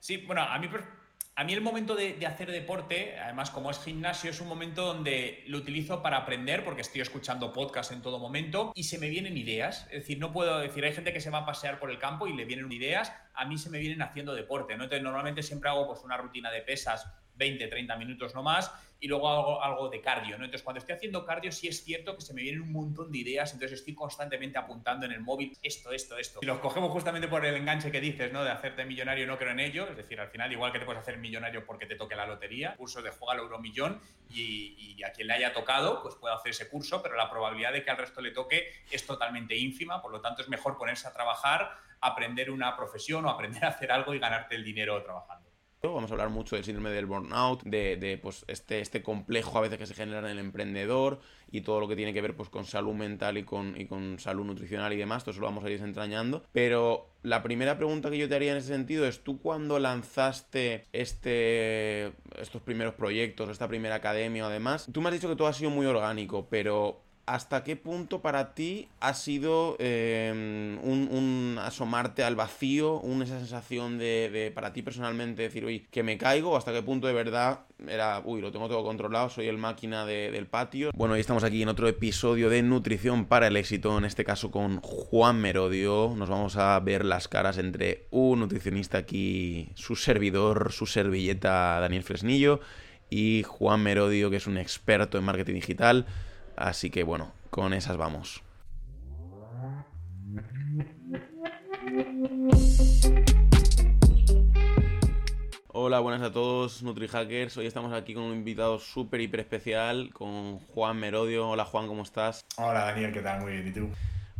Sí, bueno, a mí a mí el momento de, hacer deporte, además como es gimnasio, es un momento donde lo utilizo para aprender porque estoy escuchando podcast en todo momento y se me vienen ideas. Es decir, no puedo decir, hay gente que se va a pasear por el campo y le vienen ideas, a mí se me vienen haciendo deporte. ¿no? Entonces normalmente siempre hago pues, una rutina de pesas 20, 30 minutos no más, y luego hago algo de cardio, ¿no? Entonces, cuando estoy haciendo cardio, sí es cierto que se me vienen un montón de ideas, entonces estoy constantemente apuntando en el móvil esto, esto, esto. Y los cogemos justamente por el enganche que dices, ¿no? De hacerte millonario, no creo en ello, es decir, al final, igual que te puedes hacer millonario porque te toque la lotería, curso de juega al euromillón, y, y a quien le haya tocado, pues puede hacer ese curso, pero la probabilidad de que al resto le toque es totalmente ínfima, por lo tanto, es mejor ponerse a trabajar, aprender una profesión o aprender a hacer algo y ganarte el dinero trabajando. Vamos a hablar mucho del síndrome del burnout, de, de pues, este, este complejo a veces que se genera en el emprendedor y todo lo que tiene que ver pues, con salud mental y con, y con salud nutricional y demás. Todo eso lo vamos a ir desentrañando. Pero la primera pregunta que yo te haría en ese sentido es, ¿tú cuando lanzaste este, estos primeros proyectos, esta primera academia además, tú me has dicho que todo ha sido muy orgánico, pero ¿hasta qué punto para ti ha sido em, un, asomarte al vacío, una sensación de, para ti personalmente decir, uy, que me caigo? ¿Hasta qué punto de verdad era, uy, lo tengo todo controlado, soy el máquina del patio? Bueno, hoy estamos aquí en otro episodio de Nutrición para el Éxito, en este caso con Juan Merodio. Nos vamos a ver las caras entre un nutricionista aquí, su servidor, su servilleta Daniel Fresnillo, y Juan Merodio, que es un experto en marketing digital. Así que bueno, con esas vamos. Hola, buenas a todos, NutriHackers. Hoy estamos aquí con un invitado súper, hiper especial, con Juan Merodio. Hola Juan, ¿cómo estás? Hola Daniel, ¿qué tal? Muy bien, ¿y tú?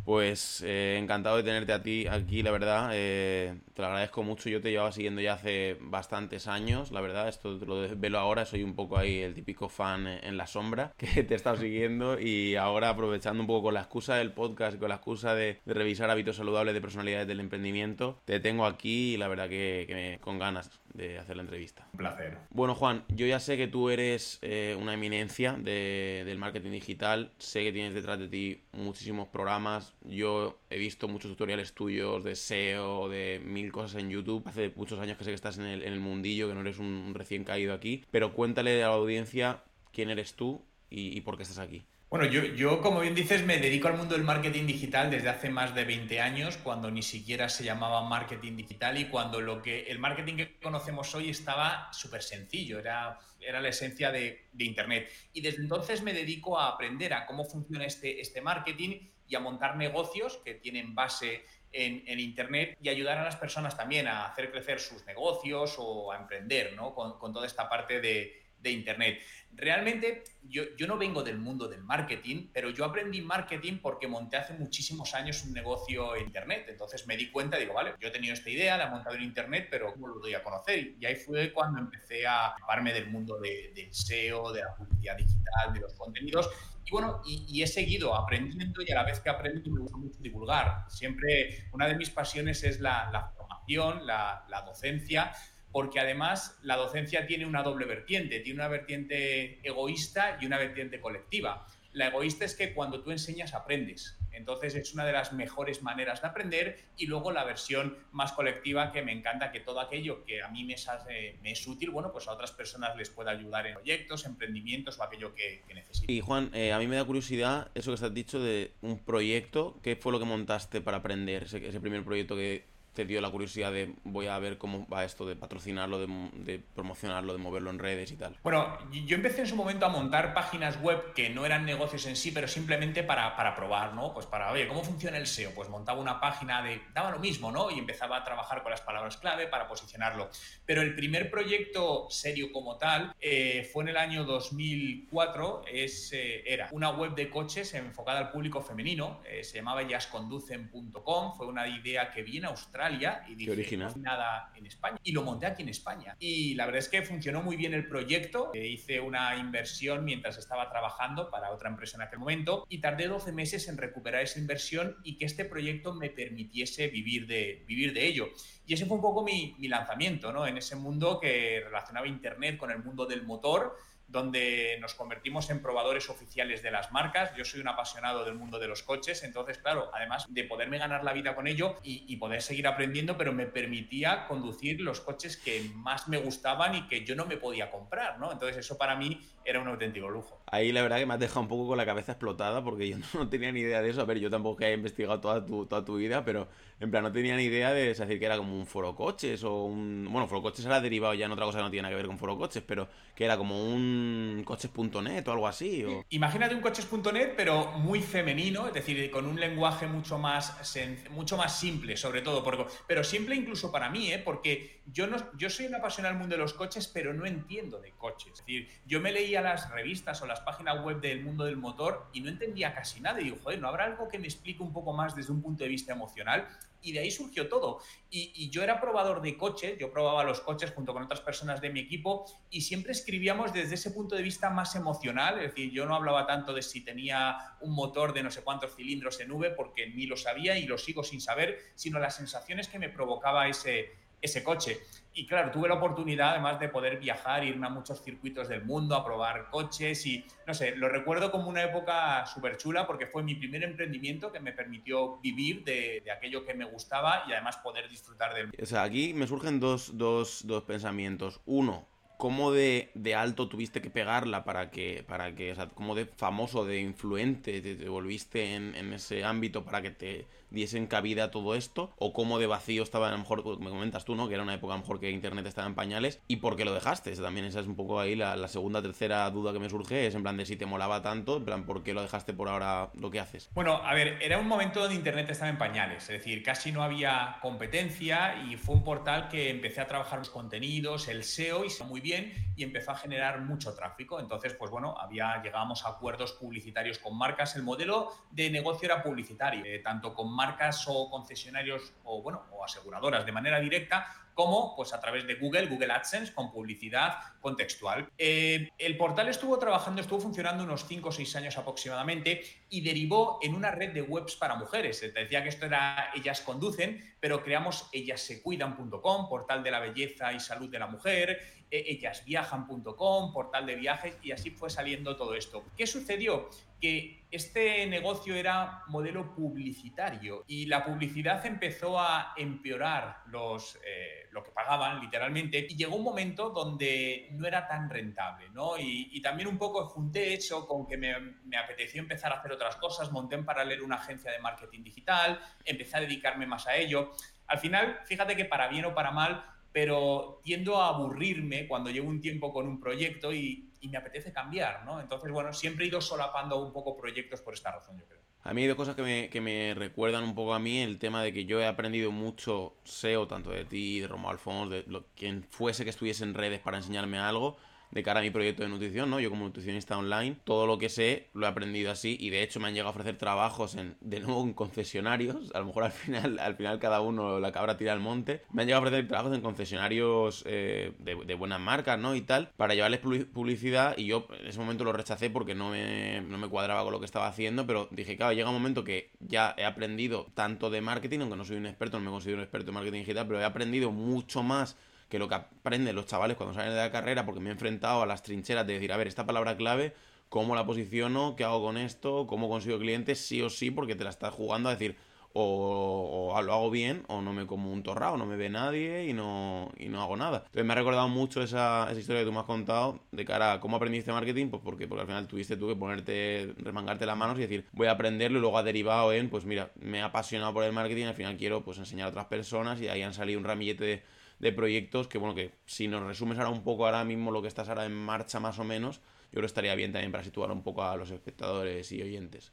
Pues eh, encantado de tenerte a ti aquí, la verdad. Eh, te lo agradezco mucho. Yo te llevaba siguiendo ya hace bastantes años, la verdad. Esto te lo velo ahora. Soy un poco ahí el típico fan en la sombra que te he estado siguiendo. Y ahora aprovechando un poco con la excusa del podcast con la excusa de, revisar hábitos saludables de personalidades del emprendimiento, te tengo aquí y la verdad que, que con ganas de hacer la entrevista. Un placer. Bueno, Juan, yo ya sé que tú eres eh, una eminencia del marketing digital. Sé que tienes detrás de ti muchísimos programas. Yo he visto muchos tutoriales tuyos de SEO, de mil cosas en YouTube. Hace muchos años que sé que estás en el, mundillo, que no eres un recién caído aquí. Pero cuéntale a la audiencia quién eres tú y por qué estás aquí. Bueno, yo, yo, como bien dices, me dedico al mundo del marketing digital desde hace más de 20 años, cuando ni siquiera se llamaba marketing digital y cuando lo que el marketing que conocemos hoy estaba súper sencillo, era, era la esencia de, Internet. Y desde entonces me dedico a aprender a cómo funciona este, este marketing y a montar negocios que tienen base en, Internet y ayudar a las personas también a hacer crecer sus negocios o a emprender ¿no? con toda esta parte de, de Internet. Realmente yo, yo, no vengo del mundo del marketing, pero yo aprendí marketing porque monté hace muchísimos años un negocio en Internet. Entonces me di cuenta, digo, vale, yo he tenido esta idea, la he montado en Internet, pero ¿cómo lo doy a conocer? Y ahí fue cuando empecé a ocuparme del mundo de, del SEO, de la publicidad digital, de los contenidos. Y bueno, y, he seguido aprendiendo y a la vez que aprendo me gusta mucho divulgar. Siempre una de mis pasiones es la, la formación, la, la docencia porque además la docencia tiene una doble vertiente, tiene una vertiente egoísta y una vertiente colectiva. La egoísta es que cuando tú enseñas aprendes, entonces es una de las mejores maneras de aprender y luego la versión más colectiva que me encanta que todo aquello que a mí me es, eh, me es útil, bueno, pues a otras personas les pueda ayudar en proyectos, emprendimientos o aquello que, que necesiten. Y Juan, eh, a mí me da curiosidad eso que has dicho de un proyecto, ¿qué fue lo que montaste para aprender ese primer proyecto que te dio la curiosidad de voy a ver cómo va esto de patrocinarlo, de, promocionarlo, de moverlo en redes y tal? Bueno, yo empecé en su momento a montar páginas web que no eran negocios en sí, pero simplemente para, para probar, ¿no? Pues para, oye, ¿cómo funciona el SEO? Pues montaba una página de, daba lo mismo, ¿no? Y empezaba a trabajar con las palabras clave para posicionarlo. Pero el primer proyecto serio como tal eh, fue en el año 2004, es, eh, era una web de coches enfocada al público femenino, eh, se llamaba yasconducen.com, fue una idea que vi en Australia y dije, nada en España. Y lo monté aquí en España. Y la verdad es que funcionó muy bien el proyecto. Eh, hice una inversión mientras estaba trabajando para otra empresa en aquel momento y tardé 12 meses en recuperar esa inversión y que este proyecto me permitiese vivir de, vivir de ello. Y ese fue un poco mi, mi lanzamiento, ¿no? En ese mundo que relacionaba Internet con el mundo del motor donde nos convertimos en probadores oficiales de las marcas. Yo soy un apasionado del mundo de los coches, entonces, claro, además de poderme ganar la vida con ello y, poder seguir aprendiendo, pero me permitía conducir los coches que más me gustaban y que yo no me podía comprar, ¿no? Entonces, eso para mí era un auténtico lujo. Ahí la verdad que me has dejado un poco con la cabeza explotada porque yo no tenía ni idea de eso. A ver, yo tampoco he investigado toda tu, toda tu vida, pero en plan no tenía ni idea de decir que era como un foro coches o un... Bueno, foro coches era derivado ya en otra cosa que no tiene nada que ver con foro coches, pero que era como un coches.net o algo así. Imagínate un coches.net pero muy femenino, es decir, con un lenguaje mucho más, mucho más simple, sobre todo. Porque... Pero simple incluso para mí, ¿eh? porque yo, no, yo soy un apasionado del mundo de los coches, pero no entiendo de coches. Es decir, yo me las revistas o las páginas web del mundo del motor y no entendía casi nada. Y digo, joder, ¿no habrá algo que me explique un poco más desde un punto de vista emocional? y de ahí surgió todo. Y, yo era probador de coches, yo probaba los coches junto con otras personas de mi equipo y siempre escribíamos desde ese punto de vista más emocional, es decir, yo no hablaba tanto de si tenía un motor de no sé cuántos cilindros en V porque ni lo sabía y lo sigo sin saber, sino las sensaciones que me provocaba ese, ese coche. Y claro, tuve la oportunidad además de poder viajar, irme a muchos circuitos del mundo, a probar coches y no sé, lo recuerdo como una época súper chula porque fue mi primer emprendimiento que me permitió vivir de, aquello que me gustaba y además poder disfrutar del... O sea, aquí me surgen dos, dos, dos pensamientos. Uno, ¿cómo de, de, alto tuviste que pegarla para que, para que, o sea, cómo de famoso, de influente te, volviste en, en, ese ámbito para que te diesen cabida a todo esto, o cómo de vacío estaba, a lo mejor, me comentas tú, ¿no? Que era una época a lo mejor que Internet estaba en pañales, y por qué lo dejaste. También esa es un poco ahí la, segunda, tercera duda que me surge, es en plan de si te molaba tanto, en plan, ¿por qué lo dejaste por ahora lo que haces? Bueno, a ver, era un momento donde Internet estaba en pañales, es decir, casi no había competencia y fue un portal que empecé a trabajar los contenidos, el SEO, y muy bien, y empezó a generar mucho tráfico. Entonces, pues bueno, había, llegábamos a acuerdos publicitarios con marcas. El modelo de negocio era publicitario, eh, tanto con marcas o concesionarios o, bueno, o aseguradoras de manera directa, como pues, a través de Google, Google AdSense, con publicidad contextual. Eh, el portal estuvo trabajando, estuvo funcionando unos 5 o 6 años aproximadamente y derivó en una red de webs para mujeres. Te decía que esto era Ellas Conducen, pero creamos ellassecuidan.com, portal de la belleza y salud de la mujer, ellasviajan.com, portal de viajes, y así fue saliendo todo esto. ¿Qué sucedió? Que este negocio era modelo publicitario y la publicidad empezó a empeorar los, eh, lo que pagaban literalmente y llegó un momento donde no era tan rentable, ¿no? Y, también un poco junté eso con que me, me, apeteció empezar a hacer otras cosas, monté en paralelo una agencia de marketing digital, empecé a dedicarme más a ello. Al final, fíjate que para bien o para mal, pero tiendo a aburrirme cuando llevo un tiempo con un proyecto y, me apetece cambiar, ¿no? Entonces, bueno, siempre he ido solapando un poco proyectos por esta razón, yo creo. A mí hay dos cosas que me, recuerdan un poco a mí, el tema de que yo he aprendido mucho SEO, tanto de ti, de Romo Alfonso, de lo, quien fuese que estuviese en redes para enseñarme algo, de cara a mi proyecto de nutrición, ¿no? Yo como nutricionista online, todo lo que sé lo he aprendido así y de hecho me han llegado a ofrecer trabajos en, de nuevo en concesionarios, a lo mejor al final, al final cada uno la cabra tira al monte, me han llegado a ofrecer trabajos en concesionarios eh, de, buenas marcas, ¿no? Y tal, para llevarles publicidad y yo en ese momento lo rechacé porque no me, no me cuadraba con lo que estaba haciendo, pero dije, claro, llega un momento que ya he aprendido tanto de marketing, aunque no soy un experto, no me considero un experto en marketing digital, pero he aprendido mucho más que lo que aprenden los chavales cuando salen de la carrera, porque me he enfrentado a las trincheras de decir, a ver, esta palabra clave, ¿cómo la posiciono? ¿Qué hago con esto? ¿Cómo consigo clientes? Sí o sí, porque te la estás jugando a decir, o, lo hago bien, o no me como un torrado, no me ve nadie y no, y no hago nada. Entonces me ha recordado mucho esa, esa, historia que tú me has contado de cara a cómo aprendiste marketing, pues porque, porque al final tuviste tú que ponerte, remangarte las manos y decir, voy a aprenderlo y luego ha derivado en, pues mira, me he apasionado por el marketing, al final quiero pues enseñar a otras personas y ahí han salido un ramillete de de proyectos que, bueno, que si nos resumes ahora un poco ahora mismo lo que estás ahora en marcha más o menos, yo creo que estaría bien también para situar un poco a los espectadores y oyentes.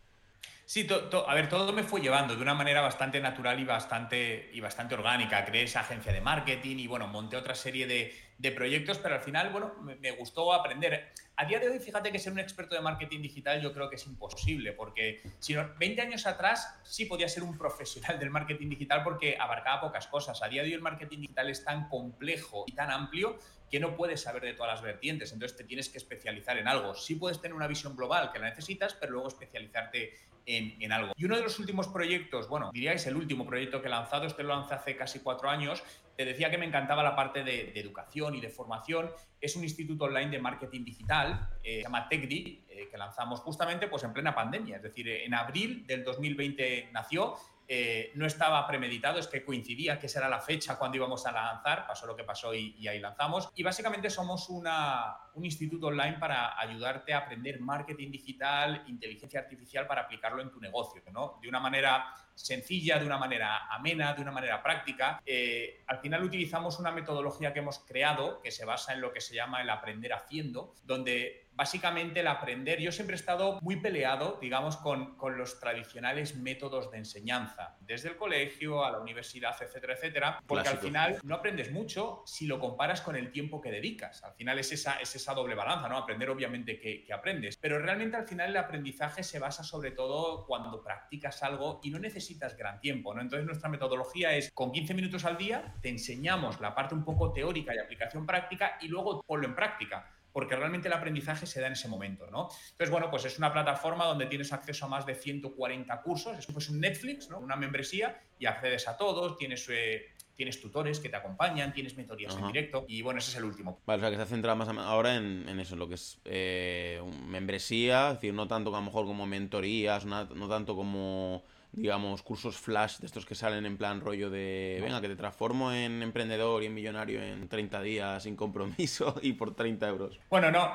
Sí, a ver, todo me fue llevando de una manera bastante natural y bastante, y bastante orgánica. Creé esa agencia de marketing y, bueno, monté otra serie de, de proyectos, pero al final, bueno, me, gustó aprender. A día de hoy, fíjate que ser un experto de marketing digital yo creo que es imposible, porque si no, 20 años atrás sí podía ser un profesional del marketing digital porque abarcaba pocas cosas. A día de hoy el marketing digital es tan complejo y tan amplio que no puedes saber de todas las vertientes, entonces te tienes que especializar en algo. Sí puedes tener una visión global que la necesitas, pero luego especializarte en, en, algo. Y uno de los últimos proyectos, bueno, diría es el último proyecto que he lanzado, este lo lancé hace casi cuatro años, te decía que me encantaba la parte de, educación y de formación. Es un instituto online de marketing digital, eh, se llama TechDi, eh, que lanzamos justamente pues, en plena pandemia. Es decir, en abril del 2020 nació eh, no estaba premeditado, es que coincidía que esa era la fecha cuando íbamos a lanzar, pasó lo que pasó y, ahí lanzamos. Y básicamente somos una, un instituto online para ayudarte a aprender marketing digital, inteligencia artificial para aplicarlo en tu negocio, ¿no? De una manera sencilla, de una manera amena, de una manera práctica. Eh, al final utilizamos una metodología que hemos creado que se basa en lo que se llama el aprender haciendo, donde básicamente el aprender, yo siempre he estado muy peleado, digamos, con, con, los tradicionales métodos de enseñanza, desde el colegio a la universidad, etcétera, etcétera, porque al final no aprendes mucho si lo comparas con el tiempo que dedicas. Al final es esa, es esa doble balanza, ¿no? Aprender obviamente que, que aprendes, pero realmente al final el aprendizaje se basa sobre todo cuando practicas algo y no necesitas gran tiempo, ¿no? Entonces nuestra metodología es con 15 minutos al día te enseñamos la parte un poco teórica y aplicación práctica y luego ponlo en práctica porque realmente el aprendizaje se da en ese momento, ¿no? Entonces, bueno, pues es una plataforma donde tienes acceso a más de 140 cursos, es pues un Netflix, ¿no? Una membresía y accedes a todos, tienes... Eh, tienes tutores que te acompañan, tienes mentorías en directo y bueno, ese es el último. Vale, o sea que se ha centrado más ahora en, eso, lo que es eh, membresía, es decir, no tanto a lo mejor como mentorías, no tanto como digamos, cursos flash de estos que salen en plan rollo de, venga, que te transformo en emprendedor y en millonario en 30 días sin compromiso y por 30 euros. Bueno, no,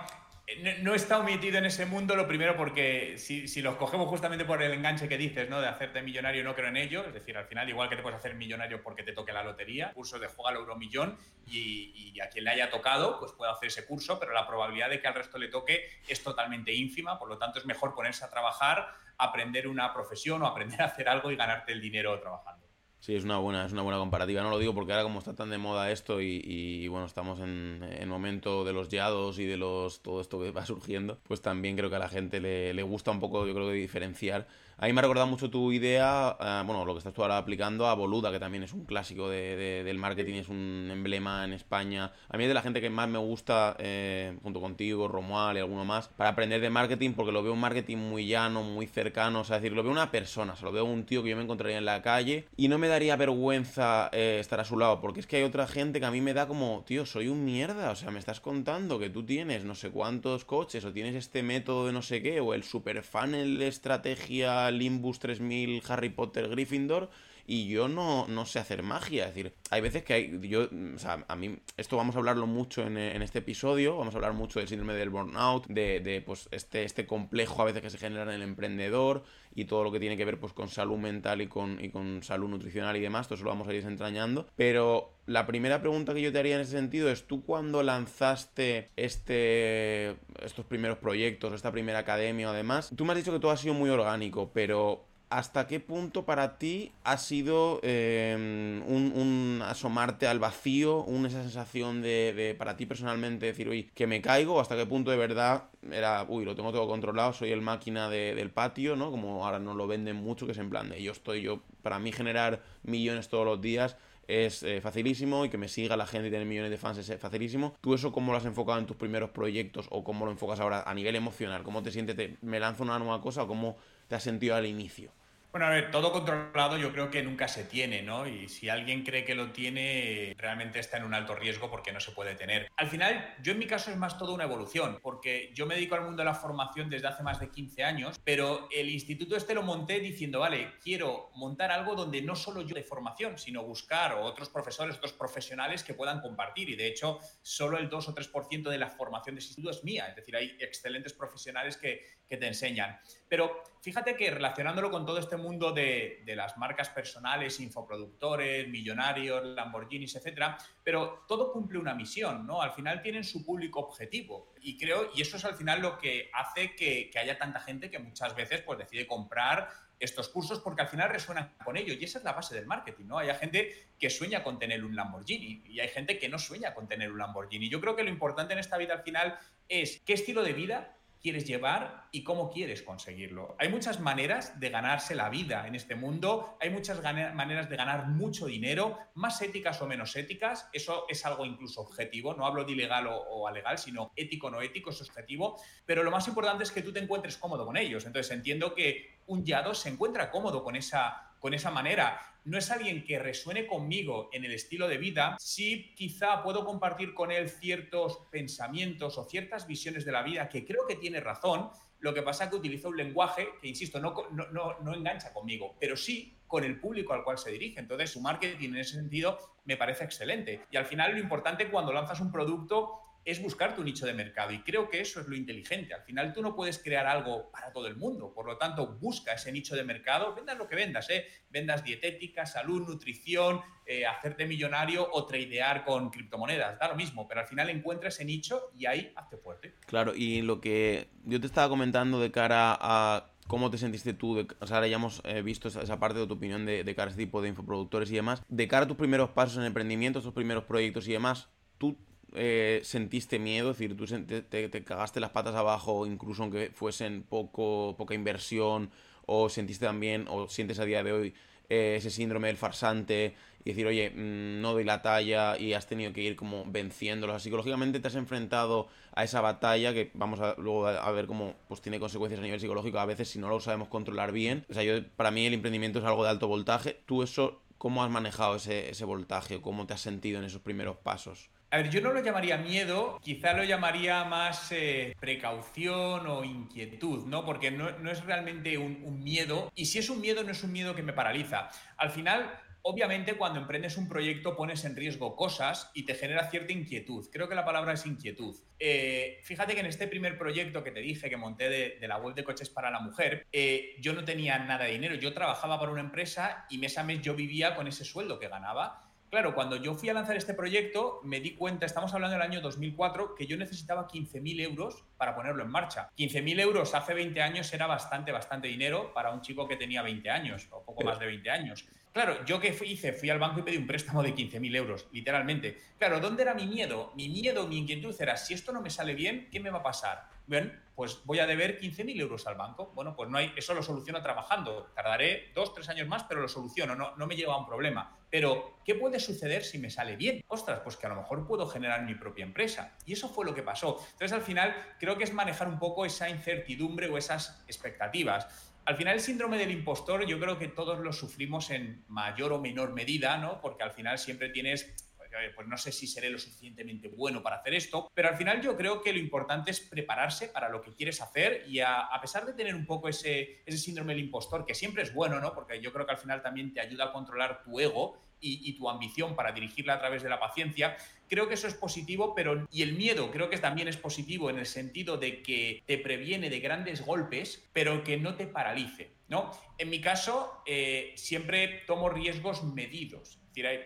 no, estado metido en ese mundo, lo primero porque si, los cogemos justamente por el enganche que dices, ¿no? De hacerte millonario, no creo en ello. Es decir, al final, igual que te puedes hacer millonario porque te toque la lotería, cursos de juega al euromillón y, y a quien le haya tocado, pues puede hacer ese curso, pero la probabilidad de que al resto le toque es totalmente ínfima, por lo tanto es mejor ponerse a trabajar, aprender una profesión o aprender a hacer algo y ganarte el dinero trabajando. Sí, es una buena, es una buena comparativa. No lo digo porque ahora como está tan de moda esto y, bueno, estamos en el momento de los yados y de los todo esto que va surgiendo, pues también creo que a la gente le, le gusta un poco, yo creo que diferenciar a mí me ha recordado mucho tu idea, eh, bueno, lo que estás tú ahora aplicando a Boluda, que también es un clásico de, del marketing, es un emblema en España. A mí es de la gente que más me gusta, eh, junto contigo, Romual y alguno más, para aprender de marketing, porque lo veo un marketing muy llano, muy cercano, o sea, es decir, lo veo una persona, o sea, lo veo un tío que yo me encontraría en la calle y no me daría vergüenza eh, estar a su lado, porque es que hay otra gente que a mí me da como, tío, soy un mierda, o sea, me estás contando que tú tienes no sé cuántos coches o tienes este método de no sé qué, o el super funnel de estrategia Limbus 3000 Harry Potter Gryffindor y yo no, no, sé hacer magia. Es decir, hay veces que hay. Yo, o sea, a mí. Esto vamos a hablarlo mucho en, este episodio. Vamos a hablar mucho del síndrome del burnout, de, de pues, este, este complejo a veces que se genera en el emprendedor y todo lo que tiene que ver pues, con salud mental y con, y con salud nutricional y demás. Todo eso lo vamos a ir desentrañando. Pero la primera pregunta que yo te haría en ese sentido es: ¿tú cuando lanzaste este, estos primeros proyectos, esta primera academia, además, tú me has dicho que todo ha sido muy orgánico, pero ¿hasta qué punto para ti ha sido em, un, asomarte al vacío, una sensación de, para ti personalmente decir, oye, que me caigo, o hasta qué punto de verdad era, uy, lo tengo todo controlado, soy el máquina del patio, ¿no? Como ahora no lo venden mucho, que es en plan de yo estoy, yo, para mí generar millones todos los días es eh, facilísimo y que me siga la gente y tener millones de fans es facilísimo. ¿Tú eso cómo lo has enfocado en tus primeros proyectos o cómo lo enfocas ahora a nivel emocional? ¿Cómo te sientes? ¿Me lanzo una nueva cosa o cómo te has sentido al inicio? Bueno, a ver, todo controlado yo creo que nunca se tiene, ¿no? Y si alguien cree que lo tiene, realmente está en un alto riesgo porque no se puede tener. Al final, yo en mi caso es más todo una evolución, porque yo me dedico al mundo de la formación desde hace más de 15 años, pero el instituto este lo monté diciendo, vale, quiero montar algo donde no solo yo de formación, sino buscar otros profesores, otros profesionales que puedan compartir. Y de hecho, solo el 2 o 3% de la formación de ese instituto es mía. Es decir, hay excelentes profesionales que, que te enseñan. Pero fíjate que relacionándolo con todo este mundo de, las marcas personales, infoproductores, millonarios, Lamborghinis, etcétera, pero todo cumple una misión, ¿no? Al final tienen su público objetivo. Y creo, y eso es al final lo que hace que, haya tanta gente que muchas veces pues, decide comprar estos cursos porque al final resuenan con ello. Y esa es la base del marketing, ¿no? Hay gente que sueña con tener un Lamborghini y hay gente que no sueña con tener un Lamborghini. Yo creo que lo importante en esta vida al final es qué estilo de vida quieres llevar y cómo quieres conseguirlo. Hay muchas maneras de ganarse la vida en este mundo, hay muchas maneras de ganar mucho dinero, más éticas o menos éticas, eso es algo incluso objetivo, no hablo de ilegal o, o legal, sino ético o no ético, es objetivo, pero lo más importante es que tú te encuentres cómodo con ellos. Entonces entiendo que un Yado se encuentra cómodo con esa con esa manera. No es alguien que resuene conmigo en el estilo de vida, sí quizá puedo compartir con él ciertos pensamientos o ciertas visiones de la vida que creo que tiene razón, lo que pasa es que utiliza un lenguaje que, insisto, no, engancha conmigo, pero sí con el público al cual se dirige. Entonces, su marketing en ese sentido me parece excelente. Y al final, lo importante cuando lanzas un producto es buscar tu nicho de mercado y creo que eso es lo inteligente. Al final tú no puedes crear algo para todo el mundo, por lo tanto busca ese nicho de mercado, vendas lo que vendas, ¿eh? vendas dietética, salud, nutrición, eh, hacerte millonario o tradear con criptomonedas, da lo mismo, pero al final encuentra ese nicho y ahí hazte fuerte. Claro, y lo que yo te estaba comentando de cara a ¿Cómo te sentiste tú? o sea, ahora ya hemos eh, visto esa, parte de tu opinión de, de, cara a este tipo de infoproductores y demás. De cara a tus primeros pasos en emprendimiento, tus primeros proyectos y demás, ¿tú eh, sentiste miedo? Es decir, tú te, cagaste las patas abajo, incluso aunque fuesen poco, poca inversión, o sentiste también, o sientes a día de hoy eh, ese síndrome del farsante y decir, oye, mm, no doy la talla y has tenido que ir como venciéndolo. psicológicamente te has enfrentado a esa batalla que vamos a luego a ver cómo pues tiene consecuencias a nivel psicológico a veces si no lo sabemos controlar bien. O sea, yo para mí el emprendimiento es algo de alto voltaje. ¿Tú eso cómo has manejado ese, ese voltaje? ¿Cómo te has sentido en esos primeros pasos? A ver, yo no lo llamaría miedo, quizá lo llamaría más eh, precaución o inquietud, ¿no? Porque no, es realmente un, miedo, y si es un miedo, no es un miedo que me paraliza. Al final, obviamente, cuando emprendes un proyecto pones en riesgo cosas y te genera cierta inquietud. Creo que la palabra es inquietud. Eh, fíjate que en este primer proyecto que te dije que monté de, la web de coches para la mujer, eh, yo no tenía nada de dinero. Yo trabajaba para una empresa y mes a mes yo vivía con ese sueldo que ganaba Claro, cuando yo fui a lanzar este proyecto, me di cuenta, estamos hablando del año 2004, que yo necesitaba 15.000 euros para ponerlo en marcha. 15.000 euros hace 20 años era bastante, bastante dinero para un chico que tenía 20 años, o poco más de 20 años. Claro, yo qué hice, fui al banco y pedí un préstamo de 15.000 euros, literalmente. Claro, ¿dónde era mi miedo? Mi miedo, mi inquietud era, si esto no me sale bien, ¿qué me va a pasar? Bien, pues voy a deber 15.000 euros al banco. Bueno, pues no hay, eso lo soluciono trabajando. Tardaré dos, tres años más, pero lo soluciono, no, no me lleva a un problema. Pero, ¿qué puede suceder si me sale bien? Ostras, pues que a lo mejor puedo generar mi propia empresa. Y eso fue lo que pasó. Entonces, al final, creo que es manejar un poco esa incertidumbre o esas expectativas. Al final el síndrome del impostor yo creo que todos lo sufrimos en mayor o menor medida, ¿no? Porque al final siempre tienes pues no sé si seré lo suficientemente bueno para hacer esto, pero al final yo creo que lo importante es prepararse para lo que quieres hacer y a, pesar de tener un poco ese, síndrome del impostor, que siempre es bueno, ¿no? Porque yo creo que al final también te ayuda a controlar tu ego y, tu ambición para dirigirla a través de la paciencia, creo que eso es positivo, pero y el miedo creo que también es positivo en el sentido de que te previene de grandes golpes, pero que no te paralice. ¿no? En mi caso, eh, siempre tomo riesgos medidos.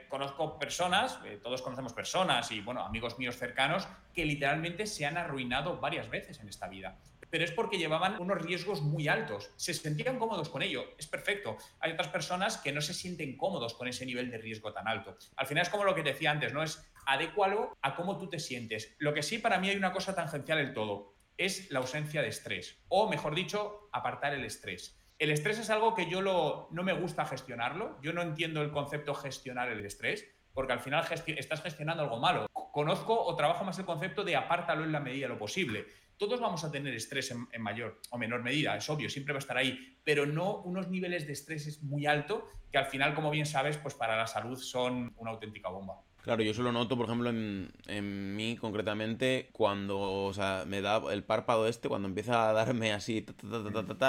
Conozco personas, eh, todos conocemos personas y bueno, amigos míos cercanos que literalmente se han arruinado varias veces en esta vida pero es porque llevaban unos riesgos muy altos. Se sentían cómodos con ello, es perfecto. Hay otras personas que no se sienten cómodos con ese nivel de riesgo tan alto. Al final es como lo que decía antes, ¿no? Es adecuarlo a cómo tú te sientes. Lo que sí para mí hay una cosa tangencial del todo, es la ausencia de estrés, o mejor dicho, apartar el estrés. El estrés es algo que yo lo, no me gusta gestionarlo, yo no entiendo el concepto gestionar el estrés, porque al final estás gestionando algo malo. Conozco o trabajo más el concepto de apártalo en la medida de lo posible. Todos vamos a tener estrés en, mayor o menor medida, es obvio, siempre va a estar ahí, pero no unos niveles de estrés muy alto que al final, como bien sabes, pues para la salud son una auténtica bomba. Claro, yo eso lo noto, por ejemplo, en, mí concretamente, cuando me da el párpado este, cuando empieza a darme así,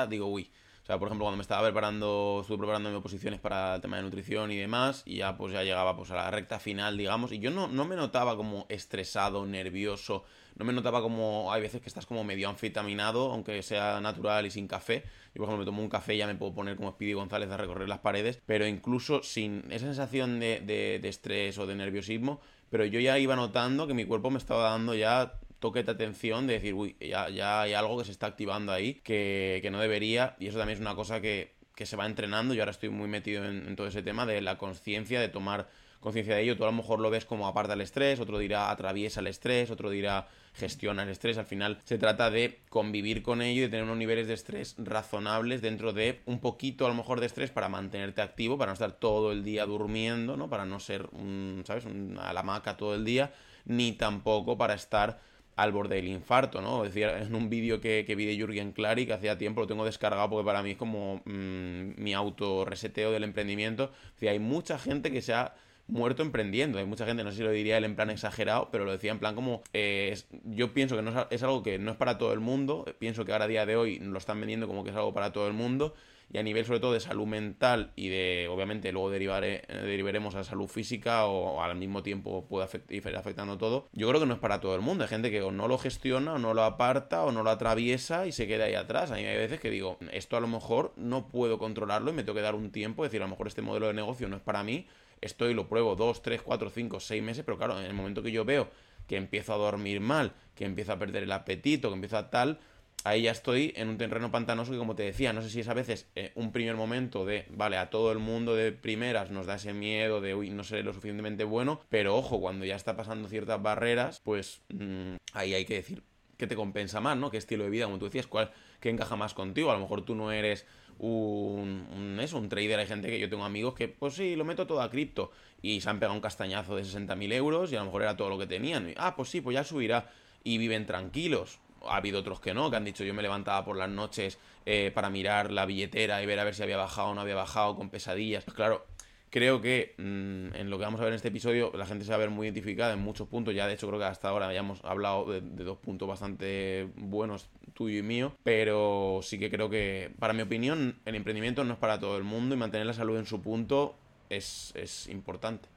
digo, uy, o sea, por ejemplo, cuando me estaba preparando, estuve preparando mis oposiciones para el tema de nutrición y demás, y ya pues ya llegaba pues a la recta final, digamos, y yo no, no me notaba como estresado, nervioso, no me notaba como, hay veces que estás como medio anfitaminado, aunque sea natural y sin café. Yo, por ejemplo, me tomo un café y ya me puedo poner como Speedy González a recorrer las paredes, pero incluso sin esa sensación de, de, de estrés o de nerviosismo, pero yo ya iba notando que mi cuerpo me estaba dando ya toque de atención de decir, uy, ya, ya hay algo que se está activando ahí que, que no debería, y eso también es una cosa que, que se va entrenando. Yo ahora estoy muy metido en, todo ese tema de la conciencia, de tomar conciencia de ello. Tú a lo mejor lo ves como aparta el estrés, otro dirá atraviesa el estrés, otro dirá gestiona el estrés. Al final se trata de convivir con ello y de tener unos niveles de estrés razonables dentro de un poquito a lo mejor de estrés para mantenerte activo, para no estar todo el día durmiendo, ¿no? Para no ser, un, ¿sabes? a la maca todo el día, ni tampoco para estar al borde del infarto, ¿no? Decía en un vídeo que, que, vi de Jürgen Clary que hacía tiempo, lo tengo descargado porque para mí es como mmm, mi auto reseteo del emprendimiento. Decía, hay mucha gente que se ha muerto emprendiendo. Hay mucha gente, no sé si lo diría él en plan exagerado, pero lo decía en plan como, eh, yo pienso que no es, es, algo que no es para todo el mundo, pienso que ahora a día de hoy lo están vendiendo como que es algo para todo el mundo, y a nivel sobre todo de salud mental y de, obviamente, luego derivaremos a salud física o, al mismo tiempo puede ir afectando todo, yo creo que no es para todo el mundo. Hay gente que o no lo gestiona, o no lo aparta, o no lo atraviesa y se queda ahí atrás. A mí hay veces que digo, esto a lo mejor no puedo controlarlo y me tengo que dar un tiempo, es decir, a lo mejor este modelo de negocio no es para mí, estoy, lo pruebo dos, tres, cuatro, cinco, seis meses, pero claro, en el momento que yo veo que empiezo a dormir mal, que empiezo a perder el apetito, que empiezo a tal, ahí ya estoy en un terreno pantanoso que como te decía, no sé si es a veces eh, un primer momento de, vale, a todo el mundo de primeras nos da ese miedo de, uy, no seré lo suficientemente bueno, pero ojo, cuando ya está pasando ciertas barreras, pues mmm, ahí hay que decir qué te compensa más, ¿no? ¿Qué estilo de vida, como tú decías, cuál, qué encaja más contigo? A lo mejor tú no eres un, un trader. Hay gente que yo tengo amigos que, pues sí, lo meto todo a cripto y se han pegado un castañazo de 60.000 euros y a lo mejor era todo lo que tenían. Y, ah, pues sí, pues ya subirá y viven tranquilos. Ha habido otros que no, que han dicho yo me levantaba por las noches eh, para mirar la billetera y ver a ver si había bajado o no había bajado con pesadillas. Pues claro, creo que mmm, en lo que vamos a ver en este episodio la gente se va a ver muy identificada en muchos puntos. Ya de hecho creo que hasta ahora ya hemos hablado de, de dos puntos bastante buenos tuyo y mío, pero sí que creo que, para mi opinión, el emprendimiento no es para todo el mundo y mantener la salud en su punto es, es importante.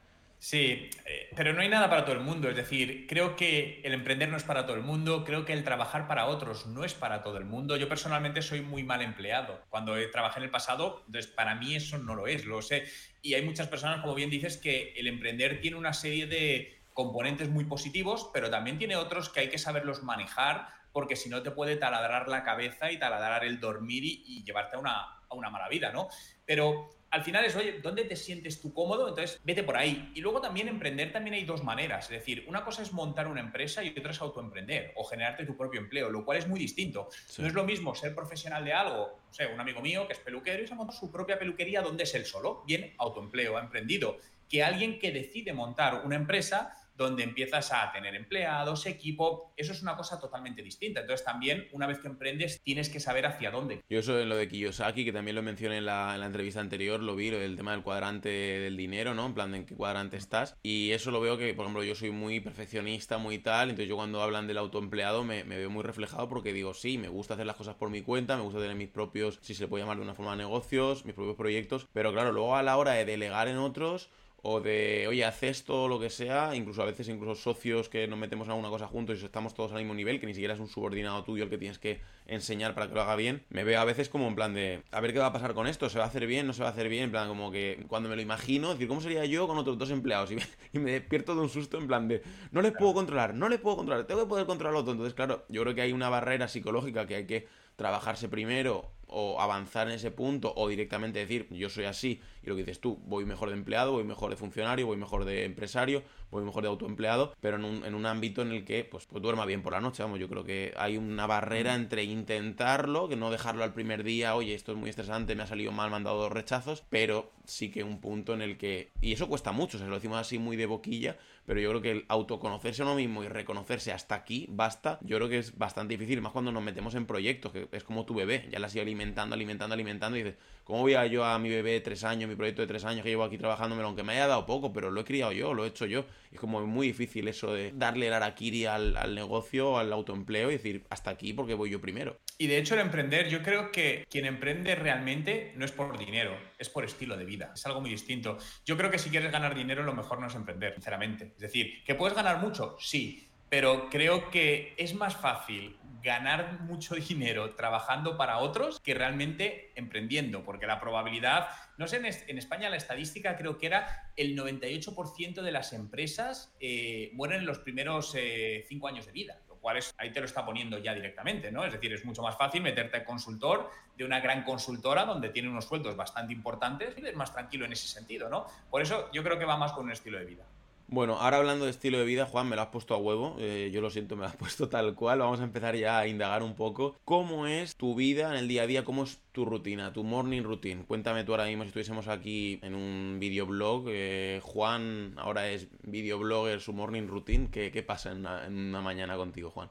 Sí, eh, pero no hay nada para todo el mundo. Es decir, creo que el emprender no es para todo el mundo, creo que el trabajar para otros no es para todo el mundo. Yo personalmente soy muy mal empleado. Cuando trabajé en el pasado, entonces para mí eso no lo es, lo sé. Y hay muchas personas, como bien dices, que el emprender tiene una serie de componentes muy positivos, pero también tiene otros que hay que saberlos manejar porque si no te puede taladrar la cabeza y taladrar el dormir y, y llevarte a una, a una mala vida, ¿no? Pero al final es, oye, ¿dónde te sientes tú cómodo? Entonces, vete por ahí. Y luego también emprender también hay dos maneras. Es decir, una cosa es montar una empresa y otra es autoemprender o generarte tu propio empleo, lo cual es muy distinto. Sí. No es lo mismo ser profesional de algo, o sea, un amigo mío que es peluquero y se ha montado su propia peluquería donde es él solo, bien autoempleo, ha emprendido, que alguien que decide montar una empresa donde empiezas a tener empleados, equipo, eso es una cosa totalmente distinta. Entonces también, una vez que emprendes, tienes que saber hacia dónde. Yo eso en lo de Kiyosaki, que también lo mencioné en la, en la entrevista anterior, lo vi, lo del tema del cuadrante del dinero, ¿no? En plan, ¿en qué cuadrante estás? Y eso lo veo que, por ejemplo, yo soy muy perfeccionista, muy tal, entonces yo cuando hablan del autoempleado me, me veo muy reflejado porque digo, sí, me gusta hacer las cosas por mi cuenta, me gusta tener mis propios, si se le puede llamar de una forma, negocios, mis propios proyectos, pero claro, luego a la hora de delegar en otros, o de, oye, haz esto lo que sea, incluso a veces incluso socios que nos metemos en alguna cosa juntos y estamos todos al mismo nivel, que ni siquiera es un subordinado tuyo el que tienes que enseñar para que lo haga bien, me veo a veces como en plan de, a ver qué va a pasar con esto, se va a hacer bien, no se va a hacer bien, en plan como que cuando me lo imagino, decir, ¿cómo sería yo con otros dos empleados? Y me, y me despierto de un susto en plan de, no les puedo controlar, no les puedo controlar, tengo que poder controlar otro. Entonces, claro, yo creo que hay una barrera psicológica que hay que trabajarse primero o avanzar en ese punto o directamente decir yo soy así y lo que dices tú, voy mejor de empleado, voy mejor de funcionario, voy mejor de empresario, voy mejor de autoempleado, pero en un, en un ámbito en el que pues, pues duerma bien por la noche, vamos, yo creo que hay una barrera entre intentarlo, que no dejarlo al primer día, oye, esto es muy estresante, me ha salido mal, me han dado dos rechazos, pero sí que un punto en el que, y eso cuesta mucho, se lo decimos así muy de boquilla, pero yo creo que el autoconocerse a uno mismo y reconocerse hasta aquí basta, yo creo que es bastante difícil, más cuando nos metemos en proyectos, que es como tu bebé, ya la has ido alimentando, alimentando, alimentando, y dices, ¿cómo voy a yo a mi bebé de tres años, mi proyecto de tres años que llevo aquí trabajándomelo, aunque me haya dado poco, pero lo he criado yo, lo he hecho yo, es como muy difícil eso de darle el araquiri al, al negocio, al autoempleo, y decir, hasta aquí porque voy yo primero. Y de hecho el emprender, yo creo que quien emprende realmente no es por dinero, es por estilo de vida, es algo muy distinto. Yo creo que si quieres ganar dinero, lo mejor no es emprender, sinceramente. Es decir, ¿que puedes ganar mucho? Sí, pero creo que es más fácil ganar mucho dinero trabajando para otros que realmente emprendiendo, porque la probabilidad, no sé, en, España la estadística creo que era el 98% de las empresas eh, mueren en los primeros eh, cinco años de vida, lo cual es, ahí te lo está poniendo ya directamente, ¿no? Es decir, es mucho más fácil meterte a consultor de una gran consultora donde tiene unos sueldos bastante importantes y eres más tranquilo en ese sentido, ¿no? Por eso yo creo que va más con un estilo de vida. Bueno, ahora hablando de estilo de vida, Juan, me lo has puesto a huevo. Eh, yo lo siento, me lo has puesto tal cual. Vamos a empezar ya a indagar un poco. ¿Cómo es tu vida en el día a día? ¿Cómo es tu rutina, tu morning routine? Cuéntame tú ahora mismo si estuviésemos aquí en un videoblog. Eh, Juan ahora es videoblogger, su morning routine. ¿Qué, qué pasa en una mañana contigo, Juan?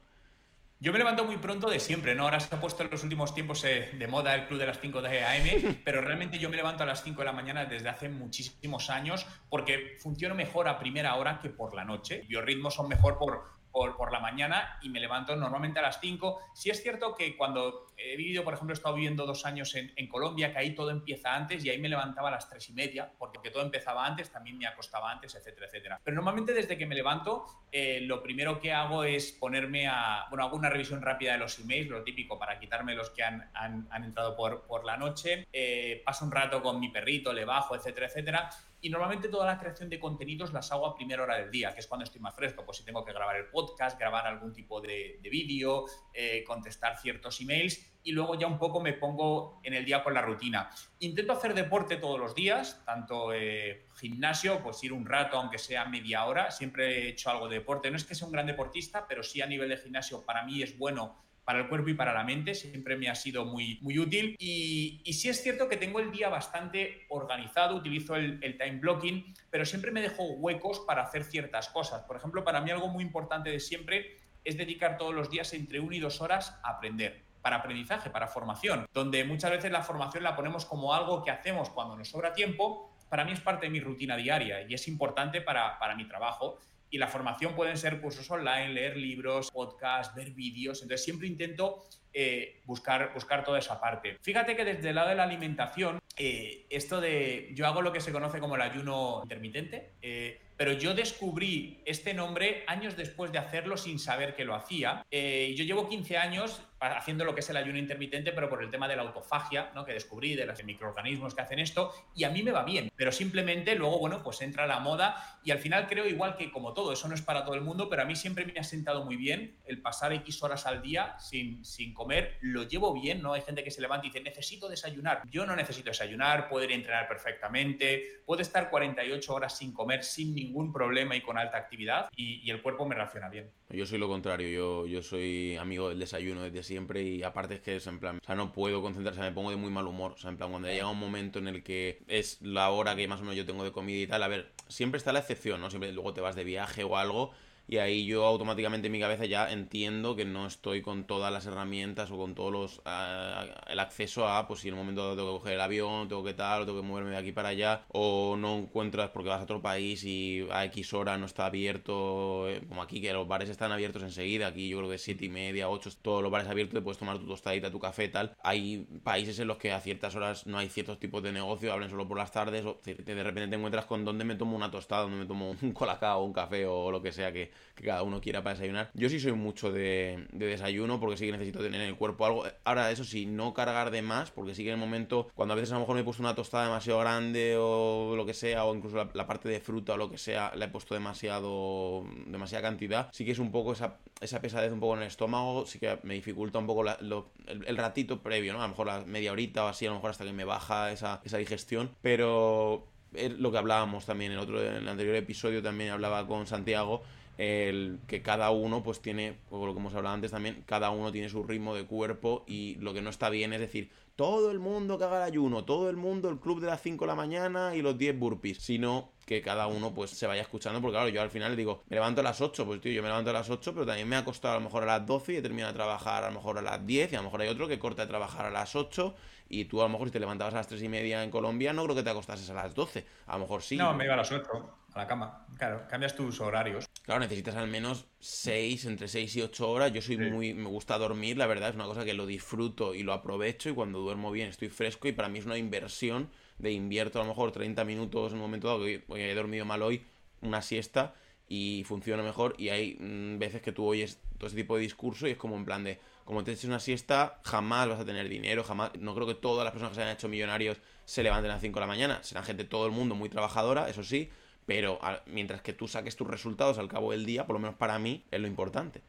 Yo me levanto muy pronto de siempre, ¿no? Ahora se ha puesto en los últimos tiempos eh, de moda el club de las 5 de AM, pero realmente yo me levanto a las 5 de la mañana desde hace muchísimos años porque funciono mejor a primera hora que por la noche. Biorritmos son mejor por, por, por, la mañana y me levanto normalmente a las 5. Sí es cierto que cuando he vivido, por ejemplo, he estado viviendo dos años en, en, Colombia, que ahí todo empieza antes y ahí me levantaba a las 3 y media, porque todo empezaba antes, también me acostaba antes, etcétera, etcétera. Pero normalmente desde que me levanto, eh, lo primero que hago es ponerme a, bueno, hago una revisión rápida de los emails, lo típico, para quitarme los que han, han, han entrado por, por la noche. Eh, paso un rato con mi perrito, le bajo, etcétera, etcétera. Y normalmente toda la creación de contenidos las hago a primera hora del día, que es cuando estoy más fresco. Pues si tengo que grabar el podcast, grabar algún tipo de, de vídeo, eh, contestar ciertos emails y luego ya un poco me pongo en el día con la rutina. Intento hacer deporte todos los días, tanto eh, gimnasio, pues ir un rato, aunque sea media hora. Siempre he hecho algo de deporte. No es que sea un gran deportista, pero sí a nivel de gimnasio para mí es bueno para el cuerpo y para la mente, siempre me ha sido muy, muy útil. Y, y sí es cierto que tengo el día bastante organizado, utilizo el, el, time blocking, pero siempre me dejo huecos para hacer ciertas cosas. Por ejemplo, para mí algo muy importante de siempre es dedicar todos los días entre una y dos horas a aprender para aprendizaje, para formación, donde muchas veces la formación la ponemos como algo que hacemos cuando nos sobra tiempo, para mí es parte de mi rutina diaria y es importante para, para mi trabajo. Y la formación pueden ser cursos online, leer libros, podcasts, ver vídeos. Entonces siempre intento eh, buscar, buscar toda esa parte. Fíjate que desde el lado de la alimentación, eh, esto de yo hago lo que se conoce como el ayuno intermitente, eh, pero yo descubrí este nombre años después de hacerlo sin saber que lo hacía. Yo llevo 15 años haciendo lo que es el ayuno intermitente, pero por el tema de la autofagia, ¿no? que descubrí, de los microorganismos que hacen esto, y a mí me va bien, pero simplemente luego, bueno, pues entra la moda y al final creo igual que como todo, eso no es para todo el mundo, pero a mí siempre me ha sentado muy bien el pasar X horas al día sin, sin comer, lo llevo bien, ¿no? Hay gente que se levanta y dice, necesito desayunar. Yo no necesito desayunar, puedo ir a entrenar perfectamente, puedo estar 48 horas sin comer sin ningún problema y con alta actividad y, y el cuerpo me reacciona bien. Yo soy lo contrario, yo, yo soy amigo del desayuno desde siempre y aparte es que es en plan, o sea, no puedo concentrarse, me pongo de muy mal humor, o sea, en plan, cuando llega un momento en el que es la hora que más o menos yo tengo de comida y tal, a ver, siempre está la excepción, ¿no? Siempre luego te vas de viaje o algo y ahí yo automáticamente en mi cabeza ya entiendo que no estoy con todas las herramientas o con todos los uh, el acceso a pues si en un momento dado tengo que coger el avión, tengo que tal, o tengo que moverme de aquí para allá o no encuentras porque vas a otro país y a X hora no está abierto eh, como aquí que los bares están abiertos enseguida, aquí yo creo que siete y media, 8, todos los bares abiertos, te puedes tomar tu tostadita, tu café tal. Hay países en los que a ciertas horas no hay ciertos tipos de negocio, hablan solo por las tardes o de repente te encuentras con donde me tomo una tostada, donde me tomo un colacao, un café o lo que sea que que cada uno quiera para desayunar. Yo sí soy mucho de, de, desayuno porque sí que necesito tener en el cuerpo algo. Ahora, eso sí, no cargar de más porque sí que en el momento, cuando a veces a lo mejor me he puesto una tostada demasiado grande o lo que sea, o incluso la, parte de fruta o lo que sea, la he puesto demasiado, demasiada cantidad, sí que es un poco esa, esa pesadez un poco en el estómago, sí que me dificulta un poco el, ratito previo, ¿no? A lo mejor la media horita o así, a lo mejor hasta que me baja esa, digestión, pero lo que hablábamos también en otro en el anterior episodio también hablaba con Santiago el que cada uno pues tiene, como lo que hemos hablado antes también, cada uno tiene su ritmo de cuerpo y lo que no está bien es decir, todo el mundo que haga el ayuno, todo el mundo el club de las 5 de la mañana y los 10 burpees, sino que cada uno pues se vaya escuchando, porque claro, yo al final digo, me levanto a las 8, pues tío, yo me levanto a las 8, pero también me ha costado a lo mejor a las 12 y he terminado de trabajar a lo mejor a las 10 y a lo mejor hay otro que corta de trabajar a las 8 y tú a lo mejor si te levantabas a las 3 y media en Colombia no creo que te acostases a las 12, a lo mejor sí. No, me iba a las 8 a la cama. Claro, cambias tus horarios. Claro, necesitas al menos 6, entre 6 y 8 horas. Yo soy sí. muy. Me gusta dormir, la verdad, es una cosa que lo disfruto y lo aprovecho. Y cuando duermo bien estoy fresco. Y para mí es una inversión de invierto a lo mejor 30 minutos en un momento dado que he dormido mal hoy, una siesta y funciona mejor. Y hay mmm, veces que tú oyes todo ese tipo de discurso y es como en plan de. Como te eches una siesta, jamás vas a tener dinero, jamás. No creo que todas las personas que se hayan hecho millonarios se levanten a las 5 de la mañana. Serán gente, todo el mundo muy trabajadora, eso sí pero mientras que tú saques tus resultados al cabo del día, por lo menos para mí, es lo importante.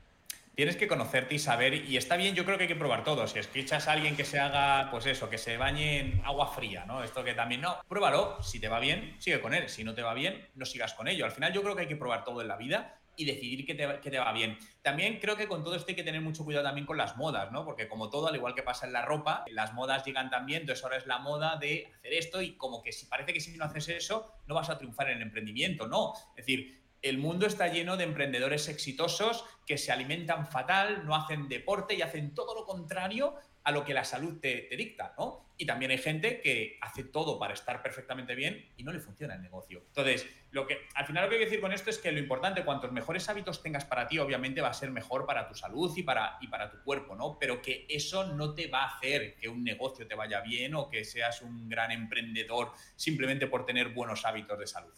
tienes que conocerte y saber, y está bien, yo creo que hay que probar todo. Si escuchas a alguien que se haga, pues eso, que se bañe en agua fría, ¿no? Esto que también, no, pruébalo, si te va bien, sigue con él, si no te va bien, no sigas con ello. Al final yo creo que hay que probar todo en la vida y decidir qué te, te, va bien. También creo que con todo esto hay que tener mucho cuidado también con las modas, ¿no? Porque como todo, al igual que pasa en la ropa, las modas llegan también, entonces ahora es la moda de hacer esto y como que si parece que si no haces eso, no vas a triunfar en el emprendimiento, no. Es decir, el mundo está lleno de emprendedores exitosos que se alimentan fatal, no hacen deporte y hacen todo lo contrario a lo que la salud te, dicta, ¿no? Y también hay gente que hace todo para estar perfectamente bien y no le funciona el negocio. Entonces, lo que, al final lo que que decir con esto es que lo importante, cuantos mejores hábitos tengas para ti, obviamente va a ser mejor para tu salud y para, y para tu cuerpo, ¿no? Pero que eso no te va a hacer que un negocio te vaya bien o que seas un gran emprendedor simplemente por tener buenos hábitos de salud.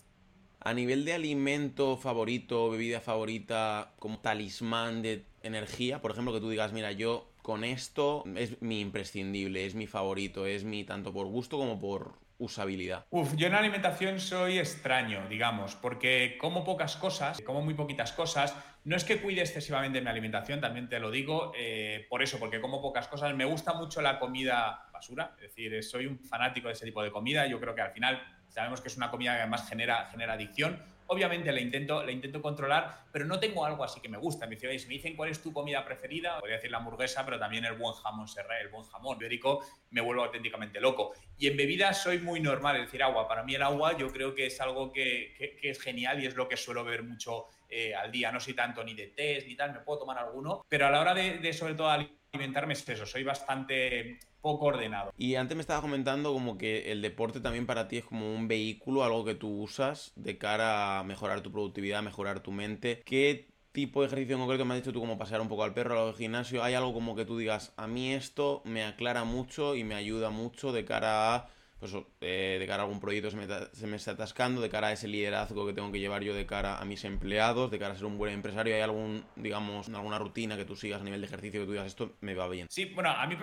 A nivel de alimento favorito, bebida favorita, como talismán de energía, por ejemplo, que tú digas, mira, yo con esto es mi imprescindible, es mi favorito, es mi tanto por gusto como por usabilidad. Uf, yo en alimentación soy extraño, digamos, porque como pocas cosas, como muy poquitas cosas. No es que cuide excesivamente mi alimentación, también te lo digo, eh, por eso, porque como pocas cosas. Me gusta mucho la comida es decir, soy un fanático de ese tipo de comida. Yo creo que al final Sabemos que es una comida que además genera, genera adicción. Obviamente la intento, la intento controlar, pero no tengo algo así que me gusta. Me dicen, me dicen cuál es tu comida preferida, podría decir la hamburguesa, pero también el buen jamón serré, el buen jamón ibérico, me vuelvo auténticamente loco. Y en bebidas soy muy normal, es decir, agua. Para mí el agua yo creo que es algo que, que, es genial y es lo que suelo ver mucho eh, al día. No soy tanto ni de test ni tal, me puedo tomar alguno, pero a la hora de, de sobre todo alimentarme es soy bastante poco ordenado. Y antes me estaba comentando como que el deporte también para ti es como un vehículo, algo que tú usas de cara a mejorar tu productividad, mejorar tu mente. ¿Qué tipo de ejercicio en concreto me has dicho tú como pasear un poco al perro, al gimnasio? ¿Hay algo como que tú digas, a mí esto me aclara mucho y me ayuda mucho de cara a... Pues, eh, de cara a algún proyecto se me, se me está atascando, de cara a ese liderazgo que tengo que llevar yo de cara a mis empleados, de cara a ser un buen empresario, ¿hay algún, digamos, alguna rutina que tú sigas a nivel de ejercicio que tú digas, esto me va bien? Sí, bueno, a mí